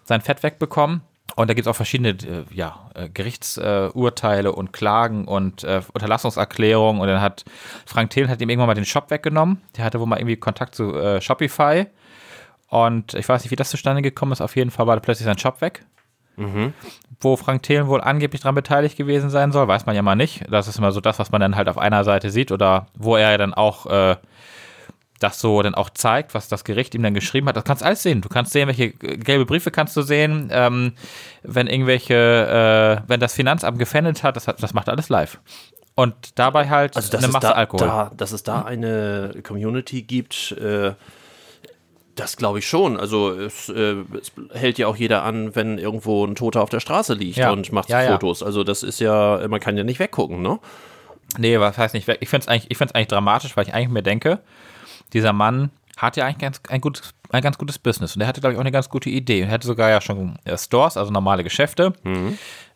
sein Fett wegbekommen. Und da gibt es auch verschiedene äh, ja, äh, Gerichtsurteile äh, und Klagen und äh, Unterlassungserklärungen. Und dann hat Frank Thelen hat ihm irgendwann mal den Shop weggenommen. Der hatte wohl mal irgendwie Kontakt zu äh, Shopify. Und ich weiß nicht, wie das zustande gekommen ist. Auf jeden Fall war da plötzlich sein Shop weg. Wo Frank Thelen wohl angeblich dran beteiligt gewesen sein soll, weiß man ja mal nicht. Das ist immer so das, was man dann halt auf einer Seite sieht oder wo er ja dann auch äh, das so dann auch zeigt, was das Gericht ihm dann geschrieben hat. Das kannst du alles sehen. Du kannst sehen, welche gelbe Briefe kannst du sehen, ähm, wenn irgendwelche, äh, wenn das Finanzamt gefändet hat, das, das macht alles live. Und dabei halt Also, eine Masse da, Alkohol. Da, dass es da eine Community gibt, äh, das glaube ich schon. Also es, äh, es hält ja auch jeder an, wenn irgendwo ein Toter auf der Straße liegt Ja. und macht Ja, ja. Fotos. Also das ist ja, man kann ja nicht weggucken, ne? Nee, was heißt nicht weg? Ich finde es eigentlich, ich find's eigentlich dramatisch, weil ich eigentlich mir denke, dieser Mann hat ja eigentlich ganz, ein, gutes, ein ganz gutes Business und er hatte, glaube ich, auch eine ganz gute Idee. Er hatte sogar ja schon äh, Stores, also normale Geschäfte.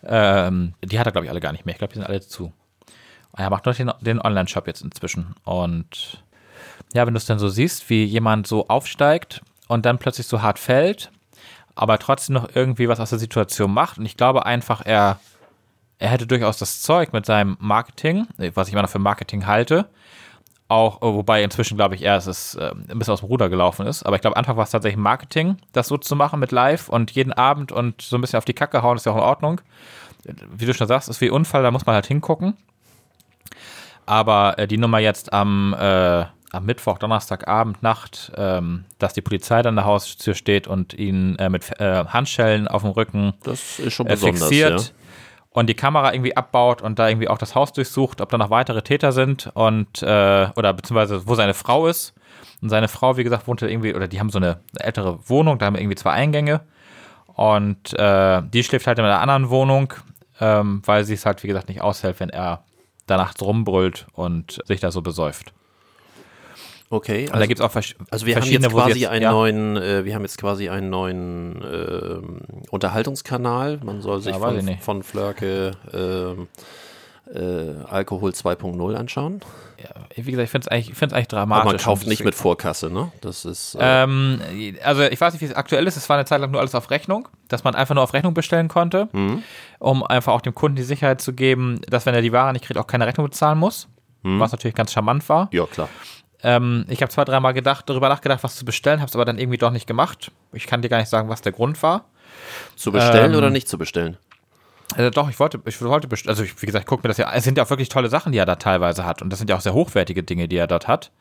Ähm, die hat er, glaube ich, alle gar nicht mehr. Ich glaube, die sind alle zu. Er macht nur den, den Online-Shop jetzt inzwischen. Und ja, wenn du es dann so siehst, wie jemand so aufsteigt und dann plötzlich so hart fällt, aber trotzdem noch irgendwie was aus der Situation macht. Und ich glaube einfach, er, er hätte durchaus das Zeug mit seinem Marketing, was ich immer noch für Marketing halte, auch, wobei inzwischen glaube ich dass es äh, ein bisschen aus dem Ruder gelaufen ist. Aber ich glaube, Anfang war es tatsächlich Marketing, das so zu machen mit Live und jeden Abend und so ein bisschen auf die Kacke hauen, ist ja auch in Ordnung. Wie du schon sagst, ist wie Unfall, da muss man halt hingucken. Aber äh, die Nummer jetzt am, äh, am Mittwoch, Donnerstagabend, Nacht, ähm, dass die Polizei dann an der Haustür steht und ihn äh, mit äh, Handschellen auf dem Rücken äh, fixiert Ja. und die Kamera irgendwie abbaut und da irgendwie auch das Haus durchsucht, ob da noch weitere Täter sind und äh, oder beziehungsweise wo seine Frau ist. Und seine Frau, wie gesagt, wohnte irgendwie, oder die haben so eine ältere Wohnung, da haben irgendwie zwei Eingänge. Und äh, die schläft halt in einer anderen Wohnung, ähm, weil sie es halt, wie gesagt, nicht aushält, wenn er da nachts rumbrüllt und sich da so besäuft. Okay, Und da gibt es auch vers Also wir haben verschiedene, jetzt wo sie quasi jetzt- einen ja, neuen, äh, wir haben jetzt quasi einen neuen ähm, Unterhaltungskanal. Man soll sich Ja, von, von Flörke ähm, äh, Alkohol 2.0 anschauen. Wie gesagt, ich finde es eigentlich, find's eigentlich dramatisch. Aber man kauft nicht mit Vorkasse, ne? Das ist äh, Ähm, also ich weiß nicht, wie es aktuell ist. Es war eine Zeit lang nur alles auf Rechnung, dass man einfach nur auf Rechnung bestellen konnte, Mhm. um einfach auch dem Kunden die Sicherheit zu geben, dass wenn er die Ware nicht kriegt, auch keine Rechnung bezahlen muss. Mhm. Was natürlich ganz charmant war. ja klar. Ähm, ich habe zwei, dreimal gedacht, darüber nachgedacht, was zu bestellen, habe es aber dann irgendwie doch nicht gemacht. Ich kann dir gar nicht sagen, was der Grund war. Zu bestellen Ähm, oder nicht zu bestellen? Also doch, ich wollte, ich wollte, also ich, wie gesagt, ich gucke mir das ja, es sind ja auch wirklich tolle Sachen, die er da teilweise hat und das sind ja auch sehr hochwertige Dinge, die er dort hat.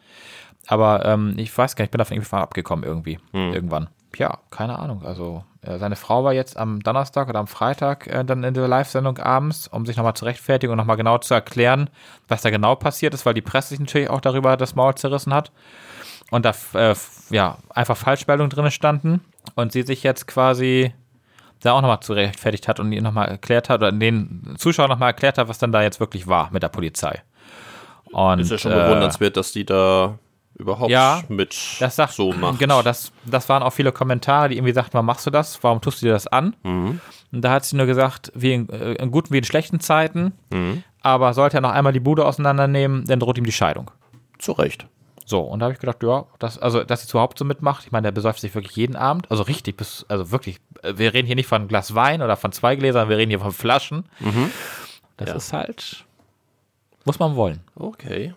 Aber ähm, ich weiß gar nicht, ich bin davon irgendwie abgekommen irgendwie. Irgendwann. Ja, keine Ahnung. Also äh, seine Frau war jetzt am Donnerstag oder am Freitag äh, dann in der Live-Sendung abends, um sich nochmal zu rechtfertigen und nochmal genau zu erklären, was da genau passiert ist, weil die Presse sich natürlich auch darüber das Maul zerrissen hat. Und da äh, ja einfach Falschmeldungen drin standen und sie sich jetzt quasi da auch nochmal zu rechtfertigt hat und ihnen nochmal erklärt hat oder den Zuschauern nochmal erklärt hat, was dann da jetzt wirklich war mit der Polizei. Und, Ist ja schon bewundernswert, dass die da überhaupt Ja, mit Das sagt, so macht. Genau, das, das waren auch viele Kommentare, die irgendwie sagten, warum machst du das? Warum tust du dir das an? Mhm. Und da hat sie nur gesagt, wie in, äh, in guten wie in schlechten Zeiten, Mhm. aber sollte er noch einmal die Bude auseinandernehmen, dann droht ihm die Scheidung. Zu Recht. So, und da habe ich gedacht, ja, das, also, dass sie überhaupt so mitmacht. Ich meine, der besäuft sich wirklich jeden Abend. Also richtig, bis, also wirklich, äh, wir reden hier nicht von einem Glas Wein oder von zwei Gläsern, wir reden hier von Flaschen. Das Ja. ist halt, muss man wollen. Okay.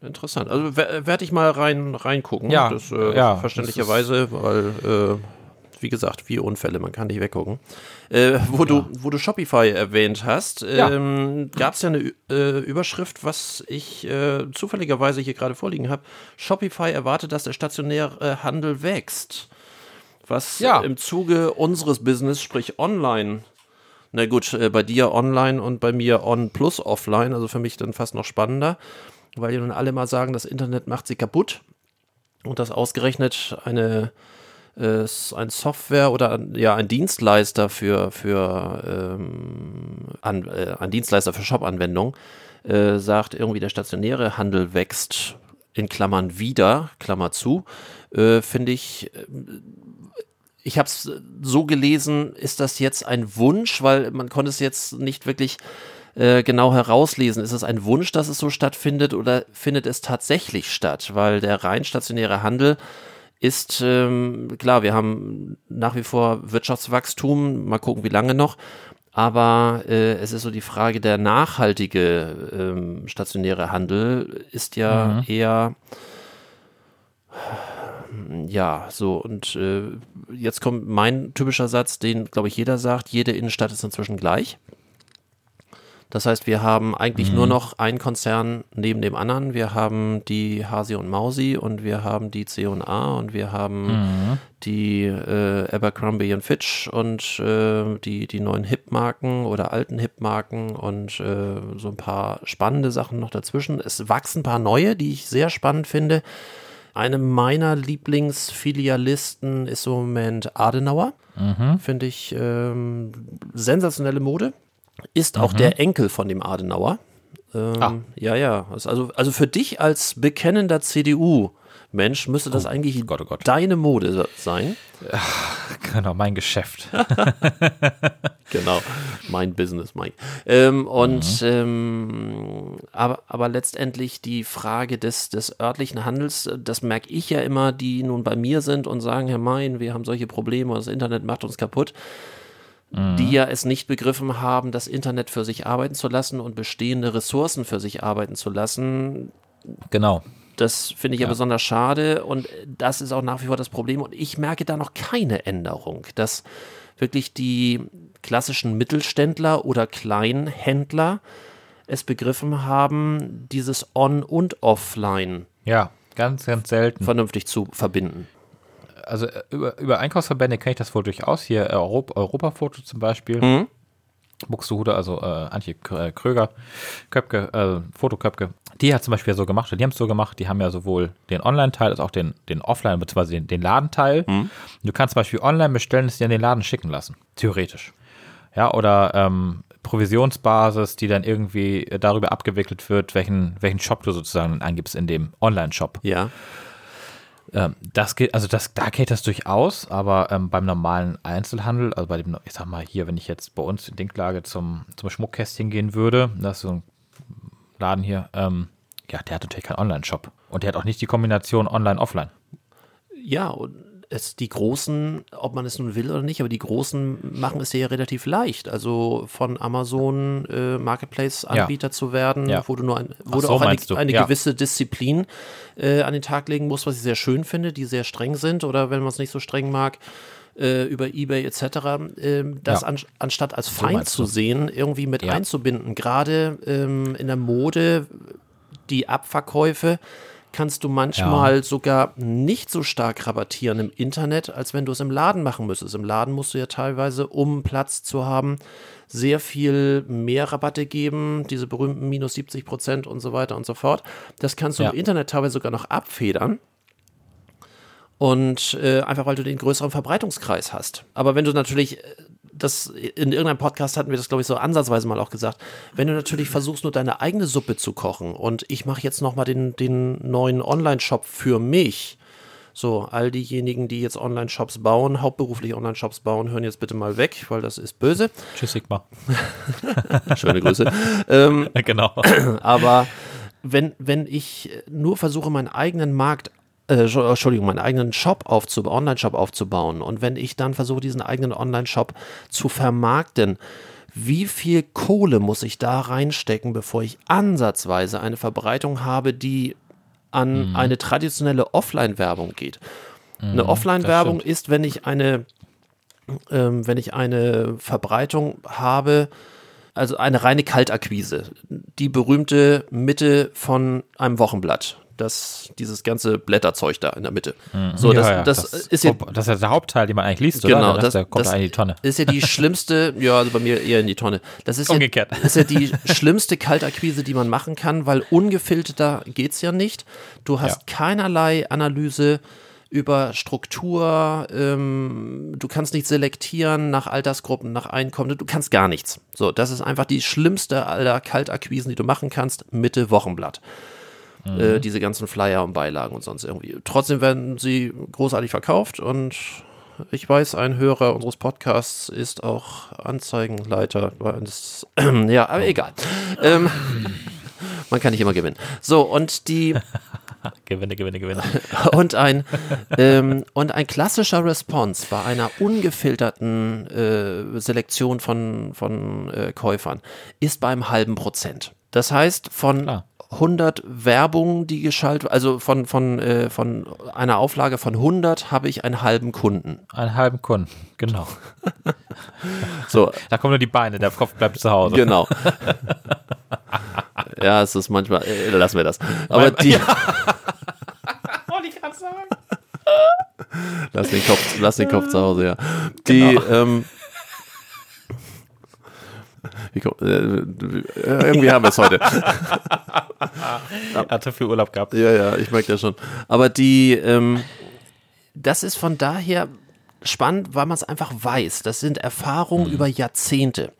Interessant. Also werde ich mal rein reingucken. Ja, das, äh, ja, verständlicherweise, weil äh, wie gesagt, wie Unfälle, man kann nicht weggucken. Äh, wo du wo du Shopify erwähnt hast, Ja. ähm, gab es ja eine äh, Überschrift, was ich äh, zufälligerweise hier gerade vorliegen habe. Shopify erwartet, dass der stationäre Handel wächst. Was Ja. im Zuge unseres Business, sprich online, na gut, äh, bei dir online und bei mir on plus offline, also für mich dann fast noch spannender, weil ja nun alle mal sagen, das Internet macht sie kaputt und das ausgerechnet eine äh, ein Software oder ein- ja ein Dienstleister für für ähm, an, äh, ein Dienstleister für Shop-Anwendungen äh, sagt irgendwie der stationäre Handel wächst in Klammern wieder Klammer zu äh, finde ich ich habe es so gelesen, ist das jetzt ein Wunsch, weil man konnte es jetzt nicht wirklich äh, genau herauslesen. Ist es ein Wunsch, dass es so stattfindet oder findet es tatsächlich statt? Weil der rein stationäre Handel ist, ähm, klar, wir haben nach wie vor Wirtschaftswachstum, mal gucken, wie lange noch. Aber äh, es ist so die Frage, der nachhaltige ähm, stationäre Handel ist ja eher ja, so und äh, jetzt kommt mein typischer Satz, den glaube ich jeder sagt, jede Innenstadt ist inzwischen gleich. Das heißt, wir haben eigentlich nur noch einen Konzern neben dem anderen. Wir haben die Hasi und Mausi und wir haben die C&A und wir haben die äh, Abercrombie und Fitch und äh, die, die neuen Hip-Marken oder alten Hip-Marken und äh, so ein paar spannende Sachen noch dazwischen. Es wachsen ein paar neue, die ich sehr spannend finde. Eine meiner Lieblingsfilialisten ist im Moment Adenauer. Finde ich ähm, sensationelle Mode. Ist auch der Enkel von dem Adenauer. Ähm, Ah. Ja, ja. Also, also für dich als bekennender CDU-Mensch müsste das eigentlich Gott, oh Gott. deine Mode sein. Genau, mein Geschäft. Genau, mein Business, Mike. Ähm, und ähm, aber, aber letztendlich die Frage des, des örtlichen Handels, das merke ich ja immer, die nun bei mir sind und sagen, Herr Mein, wir haben solche Probleme, das Internet macht uns kaputt. Die ja es nicht begriffen haben, das Internet für sich arbeiten zu lassen und bestehende Ressourcen für sich arbeiten zu lassen, Genau. das finde ich ja. besonders schade und das ist auch nach wie vor das Problem und ich merke da noch keine Änderung, dass wirklich die klassischen Mittelständler oder Kleinhändler es begriffen haben, dieses On- und Offline Ja, ganz, ganz selten. vernünftig zu verbinden. Also äh, über, über Einkaufsverbände kenne ich das wohl durchaus. Hier äh, Europ Europafoto zum Beispiel. Mhm. Buxtehude, also äh, Antje äh, Kröger, Köpke, äh, Fotoköpke, die hat zum Beispiel so gemacht, die haben es so gemacht, die haben ja sowohl den Online-Teil als auch den, den Offline- bzw. den, den Ladenteil. Mhm. Du kannst zum Beispiel online bestellen, es dir in den Laden schicken lassen. Theoretisch. Ja, oder ähm, Provisionsbasis, die dann irgendwie darüber abgewickelt wird, welchen, welchen Shop du sozusagen eingibst in dem Online-Shop. Ja, Ähm, das geht, also das, da geht das durchaus, aber ähm, beim normalen Einzelhandel, also bei dem, ich sag mal hier, wenn ich jetzt bei uns in Dinklage zum, zum Schmuckkästchen gehen würde, das ist so ein Laden hier, ähm, ja, der hat natürlich keinen Online-Shop. Und der hat auch nicht die Kombination Online-Offline. ja und es, die Großen, ob man es nun will oder nicht, aber die Großen machen es ja relativ leicht. Also von Amazon äh, Marketplace-Anbieter zu werden, Ja. wo du nur ein, wo so, auch eine, eine Ja. gewisse Disziplin äh, an den Tag legen musst, was ich sehr schön finde, die sehr streng sind oder wenn man es nicht so streng mag, äh, über Ebay etc., ähm, das Ja. an, anstatt als Feind meinst zu sehen, irgendwie mit Ja. einzubinden. Gerade ähm, in der Mode, die Abverkäufe kannst du manchmal sogar nicht so stark rabattieren im Internet, als wenn du es im Laden machen müsstest. Im Laden musst du ja teilweise, um Platz zu haben, sehr viel mehr Rabatte geben, diese berühmten minus 70 Prozent und so weiter und so fort. Das kannst du Ja. im Internet teilweise sogar noch abfedern. Und äh, einfach weil du den größeren Verbreitungskreis hast. Aber wenn du natürlich, äh, das in irgendeinem Podcast hatten wir das, glaube ich, so ansatzweise mal auch gesagt, wenn du natürlich versuchst, nur deine eigene Suppe zu kochen und ich mache jetzt nochmal den, den neuen Online-Shop für mich. So, all diejenigen, die jetzt Online-Shops bauen, hauptberuflich Online-Shops bauen, hören jetzt bitte mal weg, weil das ist böse. Tschüss, Sigma. Schöne Grüße. ähm, genau. aber wenn, wenn ich nur versuche, meinen eigenen Markt, äh, Entschu- Entschuldigung, meinen eigenen Shop aufzubauen, Online-Shop aufzubauen und wenn ich dann versuche, diesen eigenen Online-Shop zu vermarkten, wie viel Kohle muss ich da reinstecken, bevor ich ansatzweise eine Verbreitung habe, die an eine traditionelle Offline-Werbung geht? Eine Offline-Werbung ist, wenn ich eine, ähm, wenn ich eine Verbreitung habe, also eine reine Kaltakquise. Die berühmte Mitte von einem Wochenblatt. Das, dieses ganze Blätterzeug da in der Mitte. So, das, ja, ja, das, ist ja, das ist ja der Hauptteil, den man eigentlich liest, oder? genau, das, der kommt das in die Tonne. ist ja die schlimmste, ja, also bei mir eher in die Tonne. Das ist Umgekehrt. Ja, ist ja die schlimmste Kaltakquise, die man machen kann, weil ungefilterter geht's ja nicht. Du hast Ja. keinerlei Analyse über Struktur, ähm, du kannst nicht selektieren nach Altersgruppen, nach Einkommen, du kannst gar nichts. So, das ist einfach die schlimmste aller Kaltakquisen, die du machen kannst, Mitte Wochenblatt. Äh, diese ganzen Flyer und Beilagen und sonst irgendwie. Trotzdem werden sie großartig verkauft und ich weiß, ein Hörer unseres Podcasts ist auch Anzeigenleiter. ja, aber egal. Ähm, man kann nicht immer gewinnen. So, und die Gewinne, Gewinne, Gewinne. und ein ähm, und ein klassischer Response bei einer ungefilterten äh, Selektion von von äh, Käufern ist beim halben Prozent. Das heißt von Klar. 100 Werbungen, die geschaltet, also von von äh, von einer Auflage von 100 habe ich einen halben Kunden. Einen halben Kunden, genau. So, Da kommen nur die Beine, der Kopf bleibt zu Hause. genau. ja, es ist manchmal, äh, lassen wir das. Aber die, Wollte ich gerade sagen. Lass den Kopf, lass den Kopf zu Hause, ja. Die, Genau. ähm, wie äh, irgendwie haben wir es heute. Er hatte viel Urlaub gehabt. Ja, ja, ich merke das schon. Aber die, ähm, das ist von daher spannend, weil man es einfach weiß. Das sind Erfahrungen über Jahrzehnte.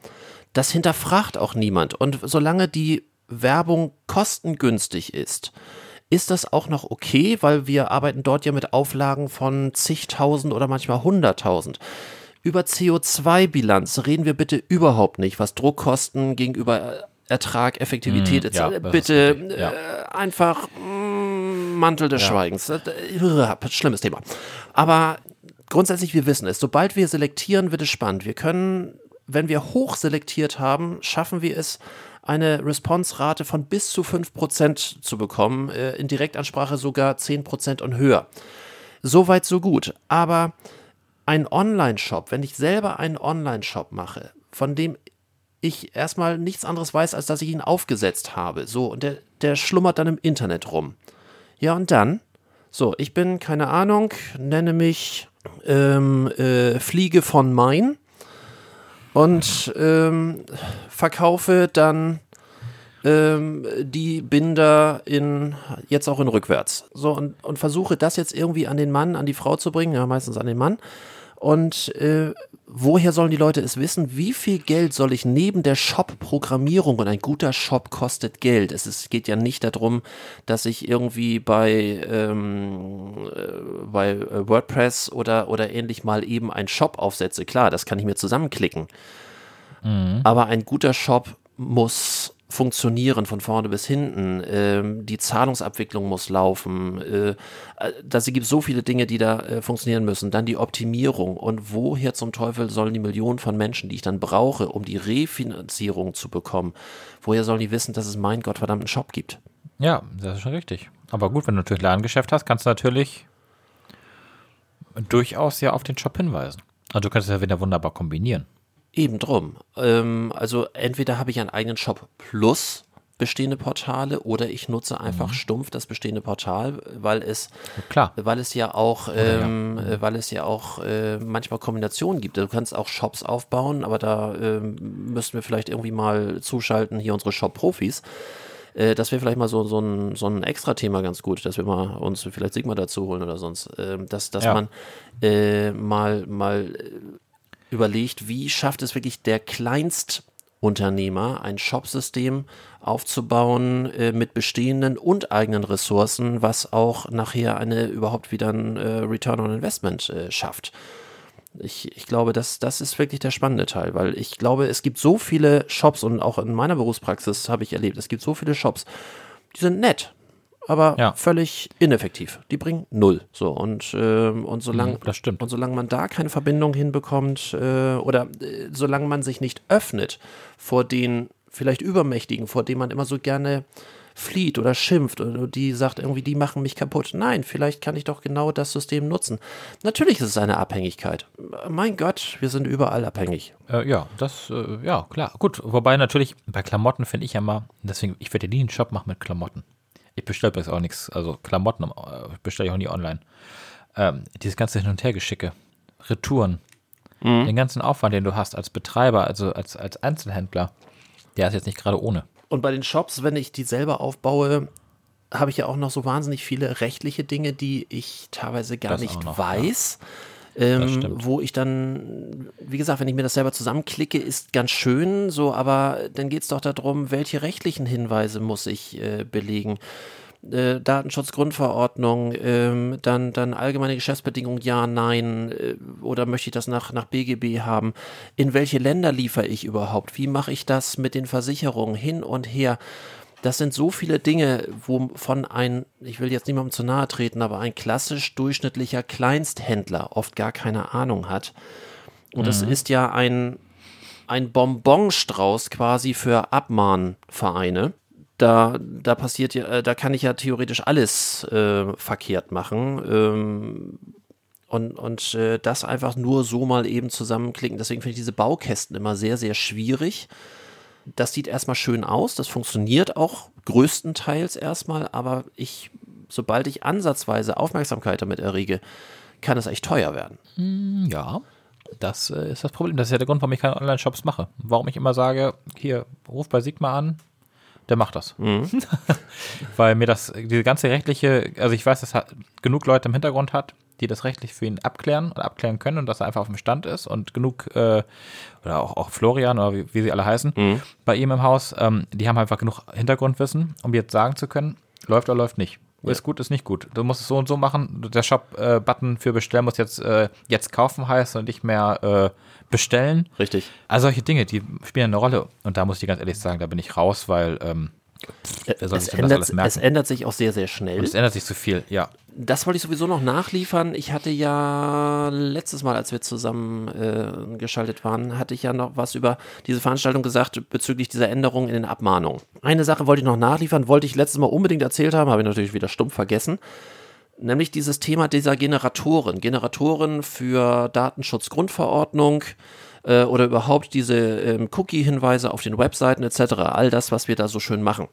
Das hinterfragt auch niemand. Und solange die Werbung kostengünstig ist, ist das auch noch okay, weil wir arbeiten dort ja mit Auflagen von zigtausend oder manchmal hunderttausend. Über CO2-Bilanz reden wir bitte überhaupt nicht, was Druckkosten gegenüber Ertrag, Effektivität etc. ja, bitte richtig, ja. äh, einfach mm, Mantel des Schweigens. Äh, äh, Schlimmes Thema. Aber grundsätzlich, wir wissen es. Sobald wir selektieren, wird es spannend. Wir können, wenn wir hoch selektiert haben, schaffen wir es, eine Response-Rate von bis zu 5% zu bekommen. Äh, in Direktansprache sogar 10% und höher. Soweit, so gut. Aber ein Online-Shop, wenn ich selber einen Online-Shop mache, von dem ich erstmal nichts anderes weiß, als dass ich ihn aufgesetzt habe. So, und der, der schlummert dann im Internet rum. Ja, und dann? So, ich bin, keine Ahnung, nenne mich ähm, äh, Fliege von Main und ähm, verkaufe dann ähm, die Binder in jetzt auch in rückwärts. So und, und versuche das jetzt irgendwie an den Mann, an die Frau zu bringen, ja, meistens an den Mann. Und äh, woher sollen die Leute es wissen? Wie viel Geld soll ich neben der Shop-Programmierung und ein guter Shop kostet Geld? Es ist, geht ja nicht darum, dass ich irgendwie bei, ähm, äh, bei äh, WordPress oder, oder ähnlich mal eben einen Shop aufsetze. Klar, das kann ich mir zusammenklicken. Aber ein guter Shop muss funktionieren von vorne bis hinten. Ähm, die Zahlungsabwicklung muss laufen. Äh, da gibt so viele Dinge, die da äh, funktionieren müssen. Dann die Optimierung. Und woher zum Teufel sollen die Millionen von Menschen, die ich dann brauche, um die Refinanzierung zu bekommen, woher sollen die wissen, dass es meinen gottverdammten Shop gibt? Ja, das ist schon richtig. Aber gut, wenn du natürlich Ladengeschäft hast, kannst du natürlich durchaus ja auf den Shop hinweisen. Also du kannst es ja wieder wunderbar kombinieren. Eben drum. Ähm, also entweder habe ich einen eigenen Shop plus bestehende Portale oder ich nutze einfach stumpf das bestehende Portal, weil es, Klar. weil es ja auch, ähm, äh, weil es ja auch äh, manchmal Kombinationen gibt. Du kannst auch Shops aufbauen, aber da ähm, müssten wir vielleicht irgendwie mal zuschalten, hier unsere Shop-Profis. Äh, das wäre vielleicht mal so, so ein, so ein Extra-Thema ganz gut, dass wir mal uns vielleicht Sigma dazu holen oder sonst. Ähm, dass dass Ja. man äh, mal, mal äh, überlegt, wie schafft es wirklich der Kleinstunternehmer, ein Shopsystem aufzubauen äh, mit bestehenden und eigenen Ressourcen, was auch nachher eine überhaupt wieder ein äh, Return on Investment äh, schafft. Ich, ich glaube, das, das ist wirklich der spannende Teil, weil ich glaube, es gibt so viele Shops und auch in meiner Berufspraxis habe ich erlebt, es gibt so viele Shops, die sind nett, aber Ja. völlig ineffektiv. Die bringen null. So und, ähm, und solange Mhm, das stimmt. und solange man da keine Verbindung hinbekommt äh, oder äh, solange man sich nicht öffnet vor den vielleicht Übermächtigen, vor denen man immer so gerne flieht oder schimpft oder die sagt irgendwie, die machen mich kaputt. Nein, vielleicht kann ich doch genau das System nutzen. Natürlich ist es eine Abhängigkeit. Mein Gott, wir sind überall abhängig. Äh, ja, das, äh, ja, klar. Gut, wobei natürlich bei Klamotten finde ich ja mal, deswegen, ich würde nie einen Shop machen mit Klamotten. Ich bestelle übrigens auch nichts, also Klamotten äh, bestelle ich auch nie online. Ähm, dieses ganze Hin- und Hergeschicke, Retouren, den ganzen Aufwand, den du hast als Betreiber, also als, als Einzelhändler, der ist jetzt nicht gerade ohne. Und bei den Shops, wenn ich die selber aufbaue, habe ich ja auch noch so wahnsinnig viele rechtliche Dinge, die ich teilweise gar Das nicht noch, weiß. Das Ähm, wo ich dann, wie gesagt, wenn ich mir das selber zusammenklicke, ist ganz schön, so, aber dann geht es doch darum, welche rechtlichen Hinweise muss ich äh, belegen. Äh, Datenschutzgrundverordnung, ähm, dann, dann allgemeine Geschäftsbedingungen, ja, nein, äh, oder möchte ich das nach, nach BGB haben? In welche Länder liefere ich überhaupt? Wie mache ich das mit den Versicherungen hin und her? Das sind so viele Dinge, wovon ein, ich will jetzt niemandem zu nahe treten, aber ein klassisch durchschnittlicher Kleinsthändler oft gar keine Ahnung hat. Und es ist ja ein, ein Bonbonstrauß quasi für Abmahnvereine. Da, da passiert ja, äh, da kann ich ja theoretisch alles äh, verkehrt machen. Ähm, und, und äh, das einfach nur so mal eben zusammenklicken. Deswegen finde ich diese Baukästen immer sehr, sehr schwierig. Das sieht erstmal schön aus, das funktioniert auch größtenteils erstmal, aber ich, sobald ich ansatzweise Aufmerksamkeit damit errege, kann es echt teuer werden. Ja, das äh, ist das Problem. Das ist ja der Grund, warum ich keine Online-Shops mache. Warum ich immer sage, hier, ruf bei Sigma an, der macht das. Weil mir das, diese ganze rechtliche, also ich weiß, dass genug Leute im Hintergrund hat, die das rechtlich für ihn abklären oder abklären können und dass er einfach auf dem Stand ist und genug, äh, oder auch, auch Florian oder wie, wie sie alle heißen, bei ihm im Haus, ähm, die haben einfach genug Hintergrundwissen, um jetzt sagen zu können, läuft oder läuft nicht. Ist gut, ist nicht gut. Du musst es so und so machen. Der Shop-Button für bestellen muss jetzt, äh, jetzt kaufen heißen und nicht mehr äh, bestellen. Richtig. Also solche Dinge, die spielen eine Rolle. Und da muss ich ganz ehrlich sagen, da bin ich raus, weil ähm, Es denn das ändert, es ändert sich auch sehr, sehr schnell. Und es ändert sich zu viel, ja. Das wollte ich sowieso noch nachliefern. Ich hatte ja letztes Mal, als wir zusammen äh, geschaltet waren, hatte ich ja noch was über diese Veranstaltung gesagt bezüglich dieser Änderungen in den Abmahnungen. Eine Sache wollte ich noch nachliefern, wollte ich letztes Mal unbedingt erzählt haben, habe ich natürlich wieder stumpf vergessen. Nämlich dieses Thema dieser Generatoren. Generatoren für Datenschutzgrundverordnung äh, oder überhaupt diese ähm, Cookie-Hinweise auf den Webseiten etc. All das, was wir da so schön machen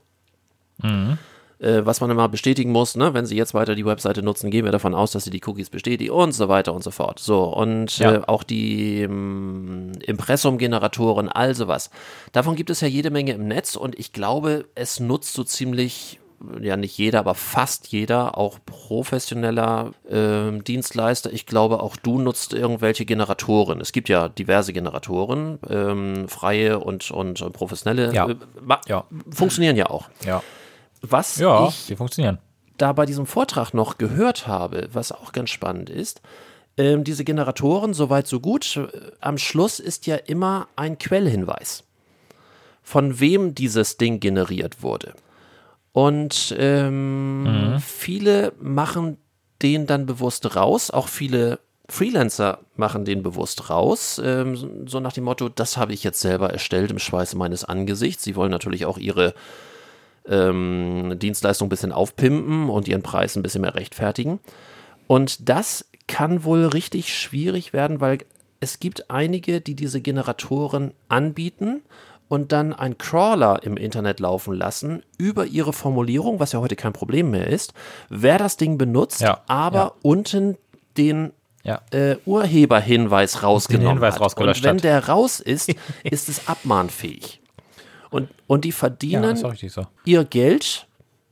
äh, was man immer bestätigen muss, ne? wenn Sie jetzt weiter die Webseite nutzen, gehen wir davon aus, dass Sie die Cookies bestätigen und so weiter und so fort. So, und Ja. äh, auch die ähm, Impressum-Generatoren, all sowas. Davon gibt es ja jede Menge im Netz und ich glaube, es nutzt so ziemlich ja nicht jeder, aber fast jeder, auch professioneller ähm, Dienstleister. Ich glaube, auch du nutzt irgendwelche Generatoren. Es gibt ja diverse Generatoren, ähm, freie und, und, und professionelle. Ja. Äh, Ja. Funktionieren ja auch. Ja, Was ja ich die funktionieren. da bei diesem Vortrag noch gehört habe, was auch ganz spannend ist, ähm, diese Generatoren, soweit so gut, äh, am Schluss ist ja immer ein Quellhinweis, von wem dieses Ding generiert wurde. Und ähm, viele machen den dann bewusst raus, auch viele Freelancer machen den bewusst raus, ähm, so- so nach dem Motto, das habe ich jetzt selber erstellt im Schweiße meines Angesichts. Sie wollen natürlich auch ihre ähm, Dienstleistung ein bisschen aufpimpen und ihren Preis ein bisschen mehr rechtfertigen. Und das kann wohl richtig schwierig werden, weil es gibt einige, die diese Generatoren anbieten und dann einen Crawler im Internet laufen lassen über ihre Formulierung, was ja heute kein Problem mehr ist, wer das Ding benutzt, Ja, aber ja. unten den Ja. äh, Urheberhinweis rausgenommen Hinweis hat. und wenn der raus ist, ist es abmahnfähig. Und, und die verdienen so. ihr Geld,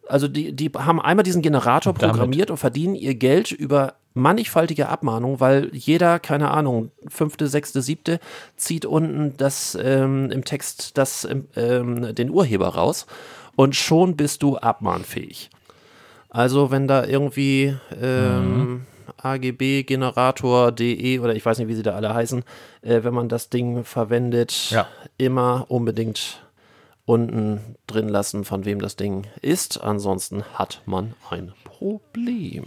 also die, die haben einmal diesen Generator Damit. programmiert und verdienen ihr Geld über mannigfaltige Abmahnungen, weil jeder, keine Ahnung, fünfte, sechste, siebte, zieht unten das ähm, im Text das, ähm, den Urheber raus und schon bist du abmahnfähig. Also wenn da irgendwie ähm, AGB-Generator.de oder ich weiß nicht, wie sie da alle heißen, äh, wenn man das Ding verwendet, Ja. immer unbedingt unten drin lassen, von wem das Ding ist. Ansonsten hat man ein Problem.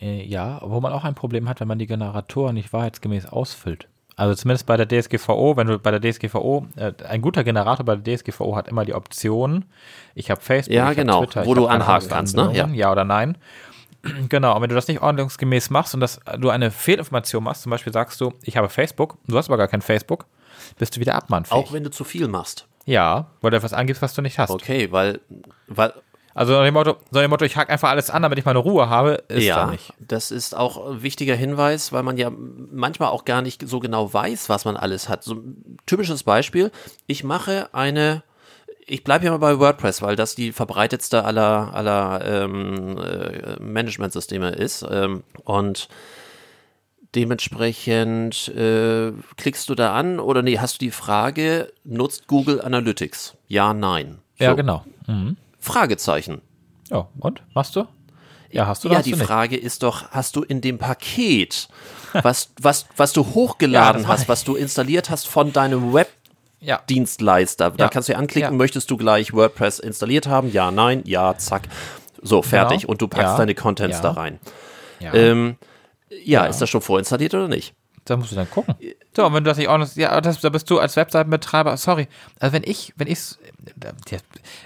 Äh, ja, wo man auch ein Problem hat, wenn man die Generatoren nicht wahrheitsgemäß ausfüllt. Also zumindest bei der DSGVO, wenn du bei der DSGVO, äh, ein guter Generator bei der DSGVO hat immer die Option, ich habe Facebook, Ja, ich hab genau, Twitter, wo ich du hab anhaken kannst, ne? Anbindungen, ja oder nein. Genau, und wenn du das nicht ordnungsgemäß machst und dass du eine Fehlinformation machst, zum Beispiel sagst du, ich habe Facebook, du hast aber gar kein Facebook, bist du wieder abmahnfähig. Auch wenn du zu viel machst. ja, weil du etwas angibst, was du nicht hast. Okay, weil, weil Also nach dem Motto, nach dem Motto ich hack einfach alles an, damit ich meine Ruhe habe, ist ja, da nicht. das ist auch ein wichtiger Hinweis, weil man ja manchmal auch gar nicht so genau weiß, was man alles hat. So ein typisches Beispiel, ich mache eine, ich bleibe ja mal bei WordPress, weil das die verbreitetste aller, aller ähm, äh, Managementsysteme ist. Ähm, und dementsprechend äh, klickst du da an oder nee, hast du die Frage, nutzt Google Analytics? Ja, nein. Ja, So, genau. Mhm. Fragezeichen. Ja, und? Machst du? Ja, hast du oder Ja, die du? Frage ist doch, hast du in dem Paket, was, was, was du hochgeladen Ja, das hast, was du installiert hast von deinem Webdienstleister, Ja. da Ja. kannst du ja anklicken, Ja. möchtest du gleich WordPress installiert haben? Ja, nein, ja, zack. So, fertig. Genau. Und du packst deine Contents da rein. Ja, Ähm, ja, ist das schon vorinstalliert oder nicht? da musst du dann gucken. So, und wenn du das nicht ordnest, ja, das, da bist du als Webseitenbetreiber, sorry. Also wenn ich, wenn ich,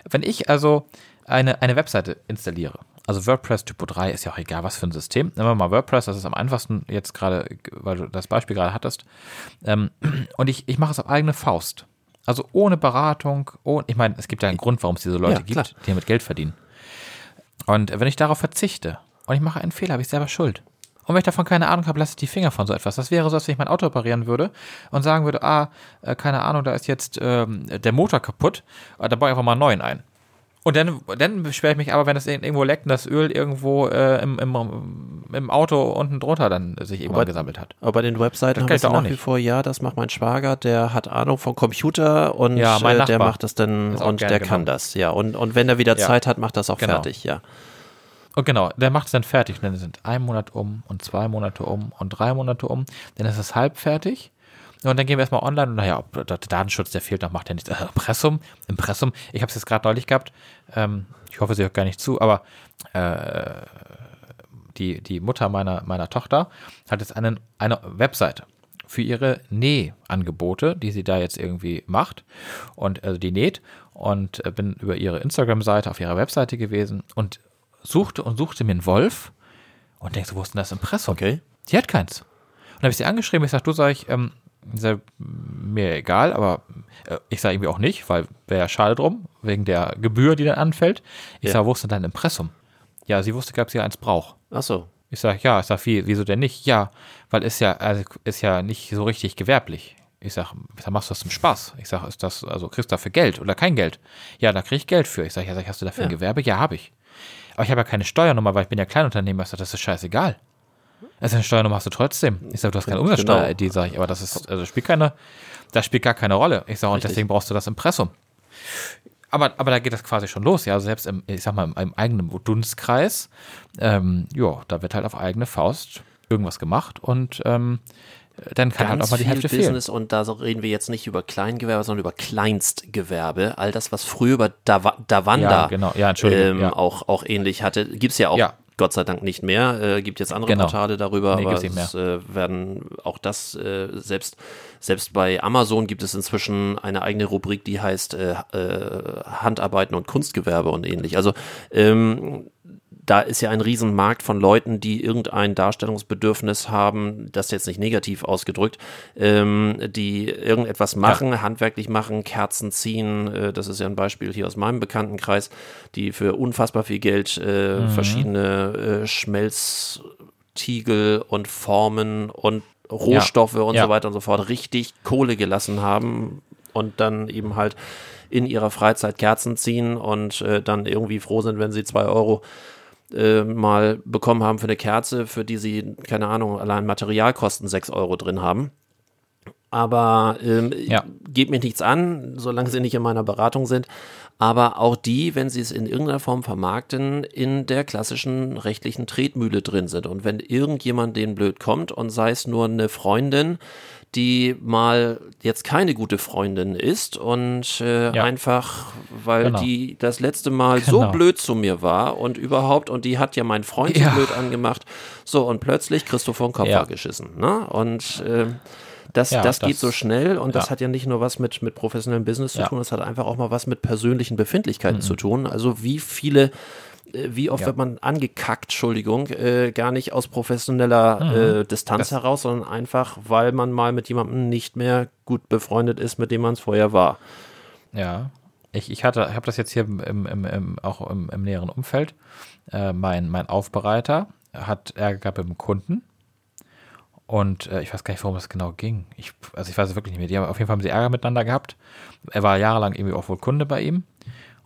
wenn ich also eine, eine Webseite installiere, also WordPress Typo 3 ist ja auch egal, was für ein System. Nehmen wir mal WordPress, das ist am einfachsten jetzt gerade, weil du das Beispiel gerade hattest. Ähm, und ich, ich mache es auf eigene Faust. Also ohne Beratung, ohne, ich meine, es gibt ja einen Grund, warum es diese Leute Ja, gibt, die damit Geld verdienen. Und wenn ich darauf verzichte und ich mache einen Fehler, habe ich selber Schuld. Und wenn ich davon keine Ahnung habe, lasse ich die Finger von so etwas. Das wäre so, als wenn ich mein Auto reparieren würde und sagen würde, ah, äh, keine Ahnung, da ist jetzt ähm, der Motor kaputt, äh, da baue ich einfach mal einen neuen ein. Und dann, dann beschwere ich mich aber, wenn es irgendwo leckt und das Öl irgendwo äh, im, im, im Auto unten drunter dann sich irgendwann Aber- gesammelt hat. Aber bei den Webseiten Das kann wir ich nach wie nicht. vor, ja, das macht mein Schwager, der hat Ahnung vom Computer und Ja, mein äh, der macht das dann und der kann genommen. das, ja. Und, und wenn er wieder Ja. Zeit hat, macht das auch Genau. fertig, ja. Und genau, der macht es dann fertig. Und dann sind ein Monat um und zwei Monate um und drei Monate um. Dann ist es halb fertig. Und dann gehen wir erstmal online und naja, der Datenschutz, der fehlt noch, macht ja nichts. Äh, Impressum, Impressum. Ich habe es jetzt gerade neulich gehabt. Ähm, ich hoffe, sie hört gar nicht zu, aber äh, die, die Mutter meiner, meiner Tochter hat jetzt einen, eine Webseite für ihre Nähangebote, die sie da jetzt irgendwie macht und also die näht und äh, bin über ihre Instagram-Seite auf ihrer Webseite gewesen und suchte und suchte mir einen Wolf und denkst, wo ist denn das Impressum? Okay. Die hat keins. Und dann habe ich sie angeschrieben, ich sage, du sag ich, ähm, ja mir egal, aber äh, ich sage irgendwie auch nicht, weil wäre ja schade drum, wegen der Gebühr, die dann anfällt. Ich Ja. sage, wo ist denn dein Impressum? Ja, sie wusste, gab sie eins braucht. Ach so. Ich sage, ja, ich sage, wie, wieso denn nicht? Ja, weil ist ja, also ist ja nicht so richtig gewerblich. Ich sage, sag, machst du das zum Spaß? Ich sage, ist das, also kriegst du dafür Geld oder kein Geld? Ja, da krieg ich Geld für. Ich sage, ja, sag, hast du dafür ein Ja. Gewerbe? Ja, habe ich. Aber ich habe ja keine Steuernummer, weil ich bin ja Kleinunternehmer. Ich sage, das ist scheißegal. Also eine Steuernummer hast du trotzdem. Ich sage, du hast keine Genau. Umsatzsteuer-ID, sage ich, aber das ist, also spielt keine, das spielt gar keine Rolle. Ich sage, und Richtig. deswegen brauchst du das Impressum. Aber, aber da geht das quasi schon los, ja. Also selbst im, ich sag mal, im, im eigenen Dunstkreis, ähm, ja, da wird halt auf eigene Faust irgendwas gemacht und ähm, dann kann halt auch mal die Hälfte fehlen. Business und da reden wir jetzt nicht über Kleingewerbe, sondern über Kleinstgewerbe. All das, was früher über Dawa- Davanda Ja, genau. Ja, ähm, ja. auch, auch ähnlich hatte, gibt es ja auch. Gott sei Dank nicht mehr. Äh, gibt jetzt andere Genau. Portale darüber, Nee, aber es äh, werden auch das, äh, selbst, selbst bei Amazon gibt es inzwischen eine eigene Rubrik, die heißt äh, äh, Handarbeiten und Kunstgewerbe und ähnlich. Also ähm, da ist ja ein Riesenmarkt von Leuten, die irgendein Darstellungsbedürfnis haben, das jetzt nicht negativ ausgedrückt, ähm, die irgendetwas machen, ja. handwerklich machen, Kerzen ziehen, äh, das ist ja ein Beispiel hier aus meinem Bekanntenkreis, die für unfassbar viel Geld äh, mhm. verschiedene äh, Schmelztiegel und Formen und Rohstoffe ja. und ja. so weiter und so fort richtig Kohle gelassen haben und dann eben halt in ihrer Freizeit Kerzen ziehen und äh, dann irgendwie froh sind, wenn sie zwei Euro äh, mal bekommen haben für eine Kerze, für die sie, keine Ahnung, allein Materialkosten sechs Euro drin haben. Aber ähm, ja. geht mir nichts an, solange sie nicht in meiner Beratung sind. Aber auch die, wenn sie es in irgendeiner Form vermarkten, in der klassischen rechtlichen Tretmühle drin sind. Und wenn irgendjemand denen blöd kommt und sei es nur eine Freundin, die mal jetzt keine gute Freundin ist und äh, ja. einfach, weil genau. die das letzte Mal genau. so blöd zu mir war und überhaupt, und die hat ja meinen Freund ja. so blöd angemacht, so und plötzlich Christoph von Kopf ja. geschissen. Ne? Und äh, das, ja, das, das, geht so schnell und ja. das hat ja nicht nur was mit, mit professionellem Business zu ja. tun, das hat einfach auch mal was mit persönlichen Befindlichkeiten mhm. zu tun. Also wie viele wie oft ja. wird man angekackt, Entschuldigung, äh, gar nicht aus professioneller mhm. äh, Distanz das heraus, sondern einfach, weil man mal mit jemandem nicht mehr gut befreundet ist, mit dem man es vorher war. Ja, ich, ich hatte, habe das jetzt hier im, im, im, auch im, im näheren Umfeld. Äh, mein, mein Aufbereiter hat Ärger gehabt mit dem Kunden. Und äh, ich weiß gar nicht, worum es genau ging. Ich, also ich weiß es wirklich nicht mehr. Die haben, auf jeden Fall haben sie Ärger miteinander gehabt. Er war jahrelang irgendwie auch wohl Kunde bei ihm.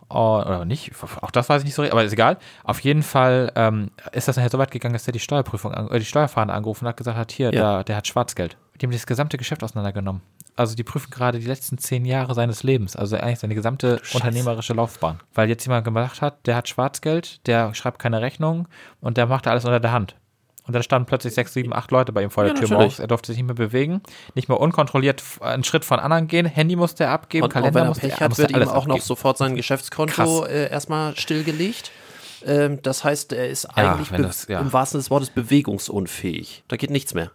Oh, oder nicht, auch das weiß ich nicht so, aber ist egal. Auf jeden Fall ähm, ist das nachher so weit gegangen, dass er die Steuerprüfung, äh, die Steuerfahnder angerufen hat, gesagt hat, hier, ja. der, der hat Schwarzgeld. Die haben das gesamte Geschäft auseinandergenommen. Also die prüfen gerade die letzten zehn Jahre seines Lebens, also eigentlich seine gesamte unternehmerische Laufbahn. Weil jetzt jemand gemacht hat, der hat Schwarzgeld, der schreibt keine Rechnung und der macht alles unter der Hand. Und dann standen plötzlich sechs, sieben, acht Leute bei ihm vor der ja, Tür natürlich. morgens. Er durfte sich nicht mehr bewegen, nicht mehr unkontrolliert einen Schritt von anderen gehen. Handy musste er abgeben, und Kalender er musste Pech er, hat, wird ihm auch abgeben. noch sofort sein Geschäftskonto äh, erstmal stillgelegt. Ähm, das heißt, er ist eigentlich ja, das, ja. im wahrsten des Wortes bewegungsunfähig. Da geht nichts mehr.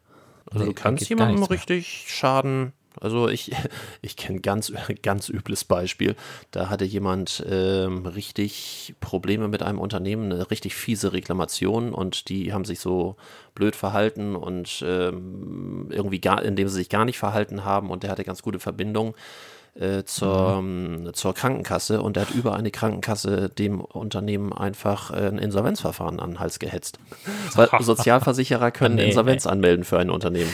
Also nee, du kannst jemandem richtig Schaden also ich, ich kenne ganz, ganz übles Beispiel. Da hatte jemand ähm, richtig Probleme mit einem Unternehmen, eine richtig fiese Reklamation und die haben sich so blöd verhalten und ähm, irgendwie gar, indem sie sich gar nicht verhalten haben und der hatte ganz gute Verbindungen äh, zur, mhm. zur Krankenkasse und der hat über eine Krankenkasse dem Unternehmen einfach ein Insolvenzverfahren an den Hals gehetzt. Weil Sozialversicherer können nee, Insolvenz nee. anmelden für ein Unternehmen.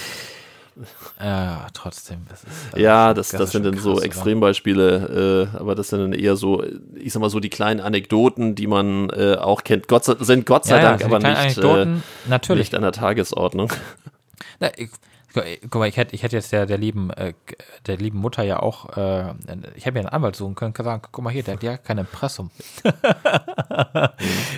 Ja, trotzdem. Das ist, ja, das, das sind dann so Extrembeispiele, äh, aber das sind dann eher so, ich sag mal so die kleinen Anekdoten, die man äh, auch kennt. Gott, sind Gott sei ja, Dank ja, aber nicht, äh, natürlich. nicht an der Tagesordnung. Na, ich, Guck mal, ich hätte, ich hätte jetzt der, der lieben, äh, der lieben Mutter ja auch, äh, ich hätte mir einen Anwalt suchen können, sagen, guck mal hier, der hat ja kein Impressum.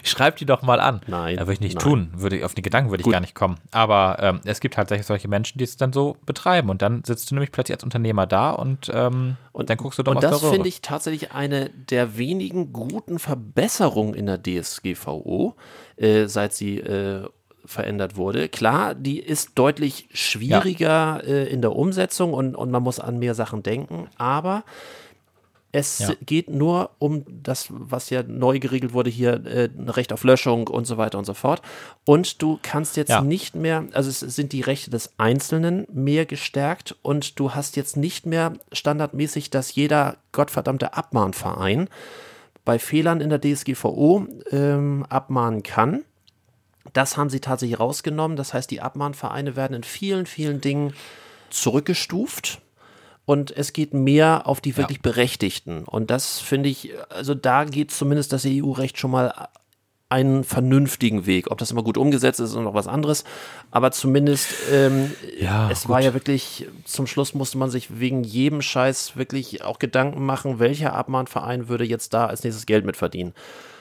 Schreib die doch mal an. Nein. Ja, würde ich nicht nein. tun, würde auf die Gedanken würde ich gar nicht kommen. Aber ähm, es gibt halt solche Menschen, die es dann so betreiben und dann sitzt du nämlich plötzlich als Unternehmer da und, ähm, und dann guckst du doch Und das finde ich tatsächlich eine der wenigen guten Verbesserungen in der DSGVO, äh, seit sie äh, verändert wurde. Klar, die ist deutlich schwieriger ja. äh, in der Umsetzung und, und man muss an mehr Sachen denken, aber es ja. geht nur um das, was ja neu geregelt wurde hier, äh, Recht auf Löschung und so weiter und so fort. Und du kannst jetzt ja. nicht mehr, also es sind die Rechte des Einzelnen mehr gestärkt und du hast jetzt nicht mehr standardmäßig, dass jeder gottverdammte Abmahnverein bei Fehlern in der DSGVO ähm, abmahnen kann. Das haben sie tatsächlich rausgenommen. Das heißt, die Abmahnvereine werden in vielen, vielen Dingen zurückgestuft. Und es geht mehr auf die wirklich ja. Berechtigten. Und das finde ich, also da geht zumindest das EU-Recht schon mal einen vernünftigen Weg. Ob das immer gut umgesetzt ist, ist noch was anderes. Aber zumindest, ähm, ja, es gut. war ja wirklich, zum Schluss musste man sich wegen jedem Scheiß wirklich auch Gedanken machen, welcher Abmahnverein würde jetzt da als nächstes Geld mitverdienen.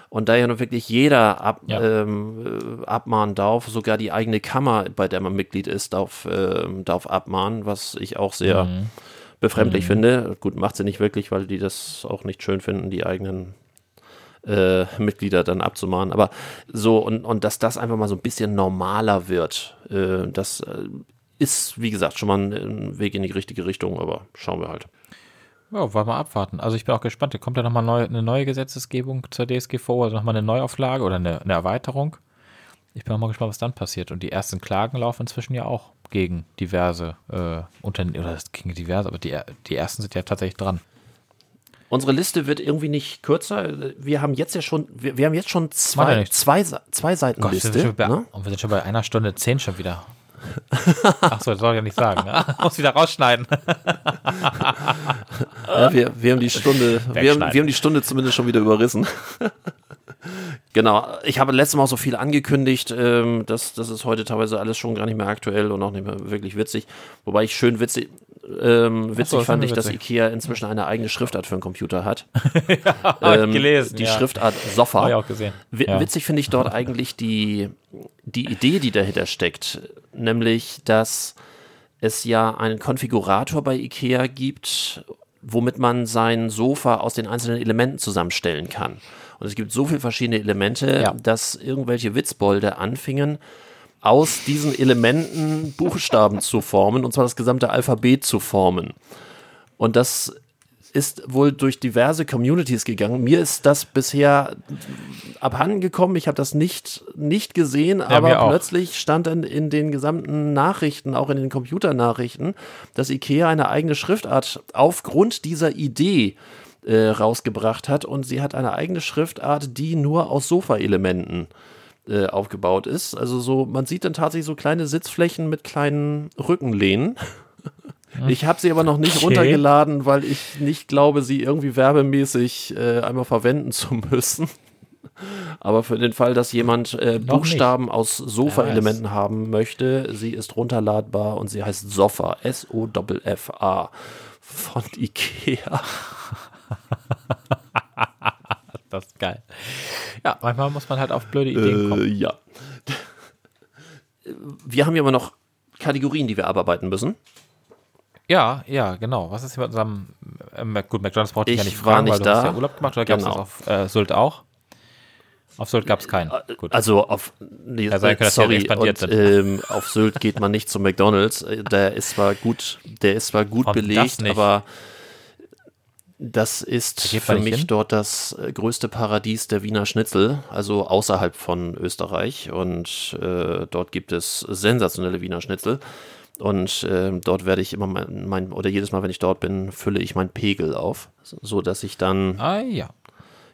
Und da ja nun wirklich jeder ab, ja. ähm, äh, abmahnen darf, sogar die eigene Kammer, bei der man Mitglied ist, darf, äh, darf abmahnen, was ich auch sehr mhm. befremdlich mhm. finde. Gut, macht sie nicht wirklich, weil die das auch nicht schön finden, die eigenen äh, Mitglieder dann abzumahnen. Aber so, und, und dass das einfach mal so ein bisschen normaler wird, äh, das äh, ist, wie gesagt, schon mal ein Weg in die richtige Richtung, aber schauen wir halt. Ja, wollen wir abwarten. Also ich bin auch gespannt. Da kommt ja nochmal neu, eine neue Gesetzesgebung zur DSGVO, also nochmal eine Neuauflage oder eine, eine Erweiterung. Ich bin auch mal gespannt, was dann passiert. Und die ersten Klagen laufen inzwischen ja auch gegen diverse äh, Unternehmen, oder gegen diverse, aber die, die ersten sind ja tatsächlich dran. Unsere Liste wird irgendwie nicht kürzer. Wir haben jetzt ja schon, wir, wir haben jetzt schon zwei, zwei, zwei Seiten Gott, wir Liste. schon bei, ne? Und wir sind schon bei einer Stunde zehn schon wieder. Achso, das soll ich ja nicht sagen. Ne? Muss wieder rausschneiden. Ja, wir, wir haben die Stunde, wir haben, wir haben die Stunde zumindest schon wieder überrissen. genau. Ich habe letztes Mal so viel angekündigt, ähm, das, das ist heute teilweise alles schon gar nicht mehr aktuell und auch nicht mehr wirklich witzig. Wobei ich schön witzig, ähm, witzig das fand ich, ich dass witzig. Ikea inzwischen eine eigene Schriftart für einen Computer hat. Hab ich gelesen. Die ja. Schriftart Sofa. Habe ich auch gesehen. Ja. Witzig finde ich dort eigentlich die, die Idee, die dahinter steckt, nämlich, dass es ja einen Konfigurator bei IKEA gibt, womit man sein Sofa aus den einzelnen Elementen zusammenstellen kann. Und es gibt so viele verschiedene Elemente, Ja. dass irgendwelche Witzbolde anfingen, aus diesen Elementen Buchstaben zu formen, und zwar das gesamte Alphabet zu formen. Und das ist wohl durch diverse Communities gegangen. Mir ist das bisher abhanden gekommen. Ich habe das nicht, nicht gesehen, mir aber plötzlich stand dann in den gesamten Nachrichten, auch in den Computernachrichten, dass IKEA eine eigene Schriftart aufgrund dieser Idee äh, rausgebracht hat. Und sie hat eine eigene Schriftart, die nur aus Sofa-Elementen äh, aufgebaut ist. Also so, man sieht dann tatsächlich so kleine Sitzflächen mit kleinen Rückenlehnen. Ich habe sie aber noch nicht Okay. runtergeladen, weil ich nicht glaube, sie irgendwie werbemäßig äh, einmal verwenden zu müssen. Aber für den Fall, dass jemand äh, nicht. Buchstaben aus Sofa-Elementen haben möchte, sie ist runterladbar und sie heißt Sofa, S-O-F-F-A von Ikea. Das ist geil. Ja, manchmal muss man halt auf blöde Ideen kommen. Äh, ja. Wir haben ja immer noch Kategorien, die wir abarbeiten müssen. Ja, ja, genau. Was ist hier mit unserem äh, gut, McDonalds brauchte ich, ja Ich nicht war fragen, nicht weil du da. hast ja Urlaub gemacht oder gab es Genau. auf äh, Sylt auch? Auf Sylt gab es keinen. Gut. Also auf nee, Ja, sein können, sorry, und, ähm, auf Sylt geht man nicht zum McDonalds. Äh, Der ist zwar gut, der ist zwar gut Warum belegt, nicht? aber das ist Da für nicht mich hin? dort das äh, größte Paradies der Wiener Schnitzel, also außerhalb von Österreich. Und äh, dort gibt es sensationelle Wiener Schnitzel. Und ähm, dort werde ich immer mein, mein, oder jedes Mal, wenn ich dort bin, fülle ich meinen Pegel auf, so dass ich dann ah ja.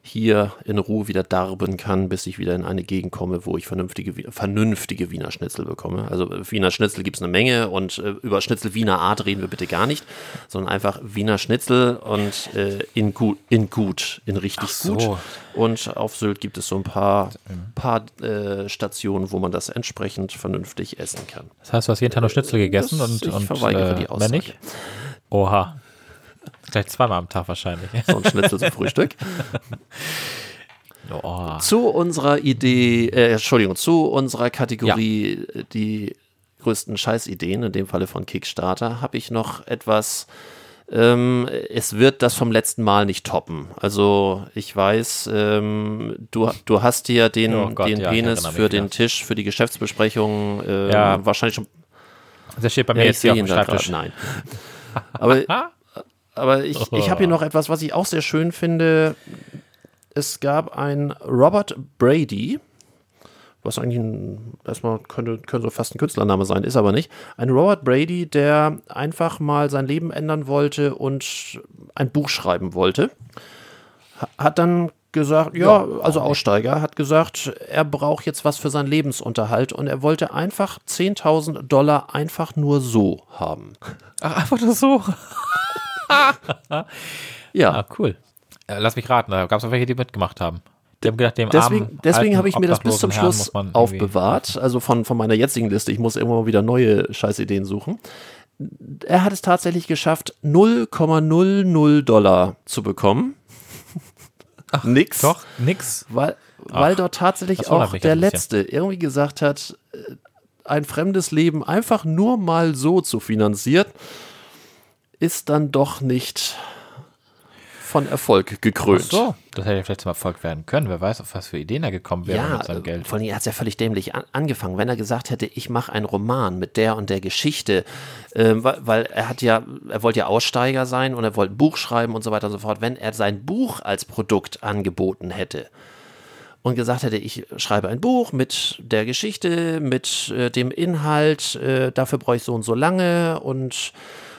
Hier in Ruhe wieder darben kann, bis ich wieder in eine Gegend komme, wo ich vernünftige, vernünftige Wiener Schnitzel bekomme. Also äh, Wiener Schnitzel gibt es eine Menge und äh, über Schnitzel Wiener Art reden wir bitte gar nicht, sondern einfach Wiener Schnitzel und äh, in gut, in gut, in richtig so. gut. Und auf Sylt gibt es so ein paar, paar äh, Stationen, wo man das entsprechend vernünftig essen kann. Das heißt, du hast jeden Tag nur Schnitzel gegessen Das- und, ich und verweigere äh, die mehr Aussage. nicht? Oha. Gleich zweimal am Tag wahrscheinlich. So ein Schnitzel zum Frühstück. Oh. Zu unserer Idee, äh, Entschuldigung, zu unserer Kategorie, äh, die größten Scheißideen, in dem Falle von Kickstarter, habe ich noch etwas. Ähm, es wird das vom letzten Mal nicht toppen. Also ich weiß, ähm, du, du hast dir den, Oh Gott, den ja, Penis für den. Tisch, für die Geschäftsbesprechung äh, Ja. wahrscheinlich schon Das steht bei mir ja, jetzt hier auf dem Schreibtisch. Nein. Aber, aber ich, ich habe hier noch etwas, was ich auch sehr schön finde. Es gab ein Robert Brady, was eigentlich ein, erstmal könnte, könnte so fast ein Künstlername sein, ist aber nicht. Ein Robert Brady, der einfach mal sein Leben ändern wollte und ein Buch schreiben wollte. Ha- Hat dann gesagt, ja, also Aussteiger, hat gesagt, er braucht jetzt was für seinen Lebensunterhalt und er wollte einfach 10.000 Dollar einfach nur so haben. Ach, einfach nur so. Ja, Ah, cool. Äh, lass mich raten, da gab es auch welche, die mitgemacht haben. Die haben gedacht, dem deswegen, armen, deswegen habe ich mir das bis zum Herrn Schluss aufbewahrt, also von, von meiner jetzigen Liste. Ich muss immer wieder neue Scheißideen suchen. Er hat es tatsächlich geschafft, 0,00 Dollar zu bekommen. Nix. Doch, nix. Weil, weil dort tatsächlich auch der. Letzte irgendwie gesagt hat, äh, ein fremdes Leben einfach nur mal so zu finanzieren, ist dann doch nicht von Erfolg gekrönt. Ach so, das hätte ja vielleicht zum Erfolg werden können. Wer weiß, auf was für Ideen er gekommen wäre Ja, mit seinem äh, Geld. vor allem, er hat es ja völlig dämlich an, angefangen. Wenn er gesagt hätte, ich mache einen Roman mit der und der Geschichte, ähm, weil, weil er hat ja, er wollte ja Aussteiger sein und er wollte ein Buch schreiben und so weiter und so fort. Wenn er sein Buch als Produkt angeboten hätte und gesagt hätte, ich schreibe ein Buch mit der Geschichte, mit äh, dem Inhalt, äh, dafür brauche ich so und so lange und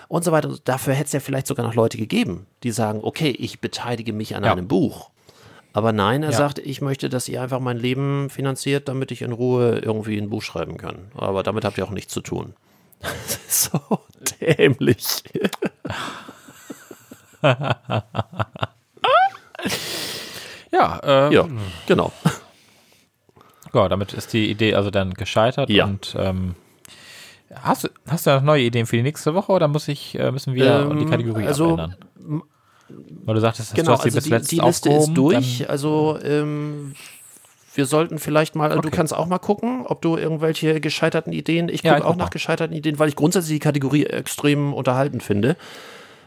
und so weiter. Dafür hätte es ja vielleicht sogar noch Leute gegeben, die sagen, okay, ich beteilige mich an Ja. einem Buch. Aber nein, er Ja. sagt, ich möchte, dass ihr einfach mein Leben finanziert, damit ich in Ruhe irgendwie ein Buch schreiben kann. Aber damit habt ihr auch nichts zu tun. Das ist so dämlich. Ja, äh, Ja, genau. ja, damit ist die Idee also dann gescheitert. Ja. Und ähm, hast, du, hast du noch neue Ideen für die nächste Woche oder muss ich, äh, müssen wir Ähm, die Kategorie also, abändern? Weil du sagtest, Genau, du hast die also bis die, letzt die Liste ist durch. Also ähm, wir sollten vielleicht mal, du Okay. kannst auch mal gucken, ob du irgendwelche gescheiterten Ideen, ich Ja, gucke ich auch guck nach gescheiterten Ideen, weil ich grundsätzlich die Kategorie extrem unterhaltend finde.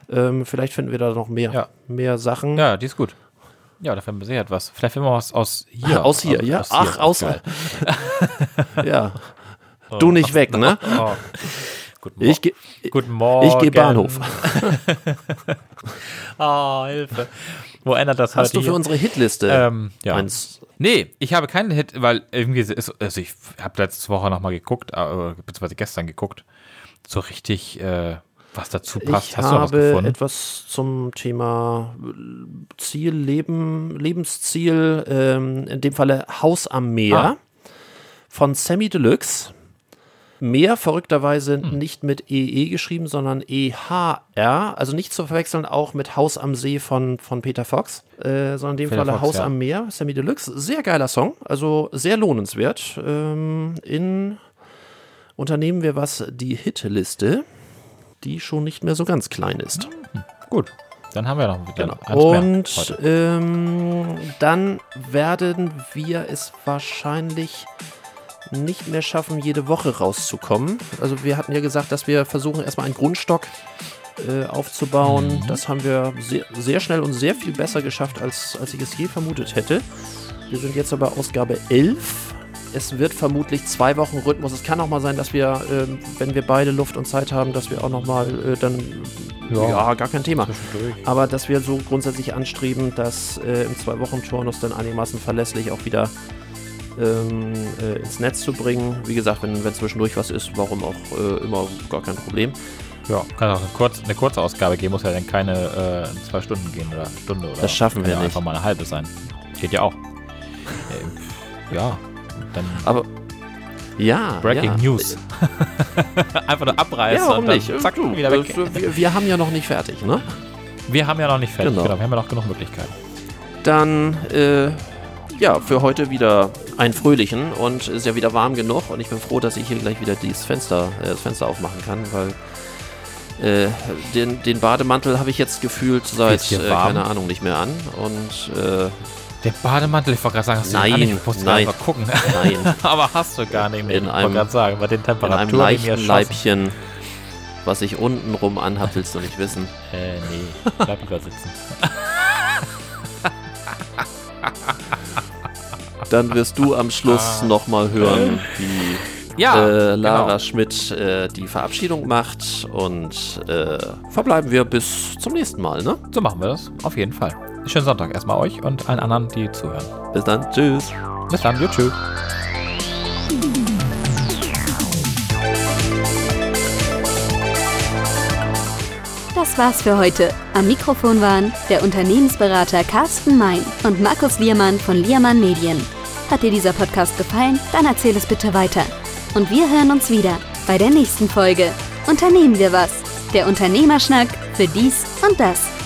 Ähm, vielleicht finden wir da noch mehr, Ja. mehr Sachen. Ja, die ist gut. Ja, da finden wir sicher etwas. Vielleicht finden wir was aus hier. aus hier, ja? Aus hier. Ach, aus. Geil. Ja. Du nicht weg, ne? Oh. Guten, Mor Ich, ge Guten Morgen. ich gehe Bahnhof. Oh, Hilfe. Wo ändert das Hast heute du für hier? unsere Hitliste Ähm, ja. eins? Nee, ich habe keinen Hit, weil irgendwie ist, also ich habe letzte Woche nochmal geguckt, äh, beziehungsweise gestern geguckt, so richtig, äh, was dazu passt. Ich Hast du noch was habe gefunden? etwas zum Thema Ziel, Leben, Lebensziel, ähm, in dem Falle Haus am Meer Ah. von Sammy Deluxe. Meer verrückterweise Hm. nicht mit EE geschrieben, sondern EHR. Also nicht zu verwechseln auch mit Haus am See von, von Peter Fox, äh, sondern in dem Peter Falle Fox, Haus ja. am Meer, Sammy Deluxe. Sehr geiler Song, also sehr lohnenswert. Ähm, in unternehmen wir was, die Hitliste, die schon nicht mehr so ganz klein ist. Gut, dann haben wir noch wieder Genau. Und ähm, dann werden wir es wahrscheinlich nicht mehr schaffen, jede Woche rauszukommen. Also wir hatten ja gesagt, dass wir versuchen, erstmal einen Grundstock äh, aufzubauen. Mhm. Das haben wir sehr, sehr schnell und sehr viel besser geschafft, als, als ich es je vermutet hätte. Wir sind jetzt aber Ausgabe 11. Es wird vermutlich zwei Wochen Rhythmus. Es kann auch mal sein, dass wir, ähm, wenn wir beide Luft und Zeit haben, dass wir auch noch mal äh, dann, Ja. ja, gar kein Thema. Aber dass wir so grundsätzlich anstreben, das äh, im Zwei-Wochen-Turnus dann einigermaßen verlässlich auch wieder ähm, äh, ins Netz zu bringen. Wie gesagt, wenn, wenn zwischendurch was ist, warum auch äh, immer gar kein Problem. Ja, kann auch eine, kurz, eine kurze Ausgabe geben, muss ja dann keine äh, zwei Stunden gehen oder eine Stunde oder Das schaffen wir ja nicht. einfach mal eine halbe sein. Geht ja auch. Äh, ja, dann Aber ja, Breaking ja. News. einfach nur abreißen Ja, warum und dann nicht? zack, Du, wieder weg. äh, Wir, wir haben ja noch nicht fertig, ne? Wir haben ja noch nicht fertig, Genau. genau. wir haben ja noch genug Möglichkeiten. Dann, äh, ja, für heute wieder einen fröhlichen und ist ja wieder warm genug und ich bin froh, dass ich hier gleich wieder dieses Fenster, äh, das Fenster aufmachen kann, weil äh, den, den Bademantel habe ich jetzt gefühlt seit, äh, keine Ahnung, nicht mehr an und äh, Der Bademantel, ich wollte gerade sagen, hast du Nein, den an? Ich nein. mal gucken. nein, Aber hast du gar nicht. In ich einem- wollte gerade sagen, bei den in einem Temperaturen, die mir leichten. Leibchen, was ich unten rum anhab, willst du nicht wissen. Äh, nee, bleib lieber sitzen. Dann wirst du am Schluss nochmal hören, wie Ja, äh, Lara genau. Schmidt äh, die Verabschiedung macht und äh, verbleiben wir bis zum nächsten Mal, ne? So machen wir das, auf jeden Fall. Schönen Sonntag erstmal euch und allen anderen, die zuhören. Bis dann, tschüss. Bis dann, jo, tschüss. Das war's für heute. Am Mikrofon waren der Unternehmensberater Carsten Mein und Markus Liermann von Liermann Medien. Hat dir dieser Podcast gefallen? Dann erzähl es bitte weiter. Und wir hören uns wieder bei der nächsten Folge. Unternehmen wir was? Der Unternehmerschnack für dies und das.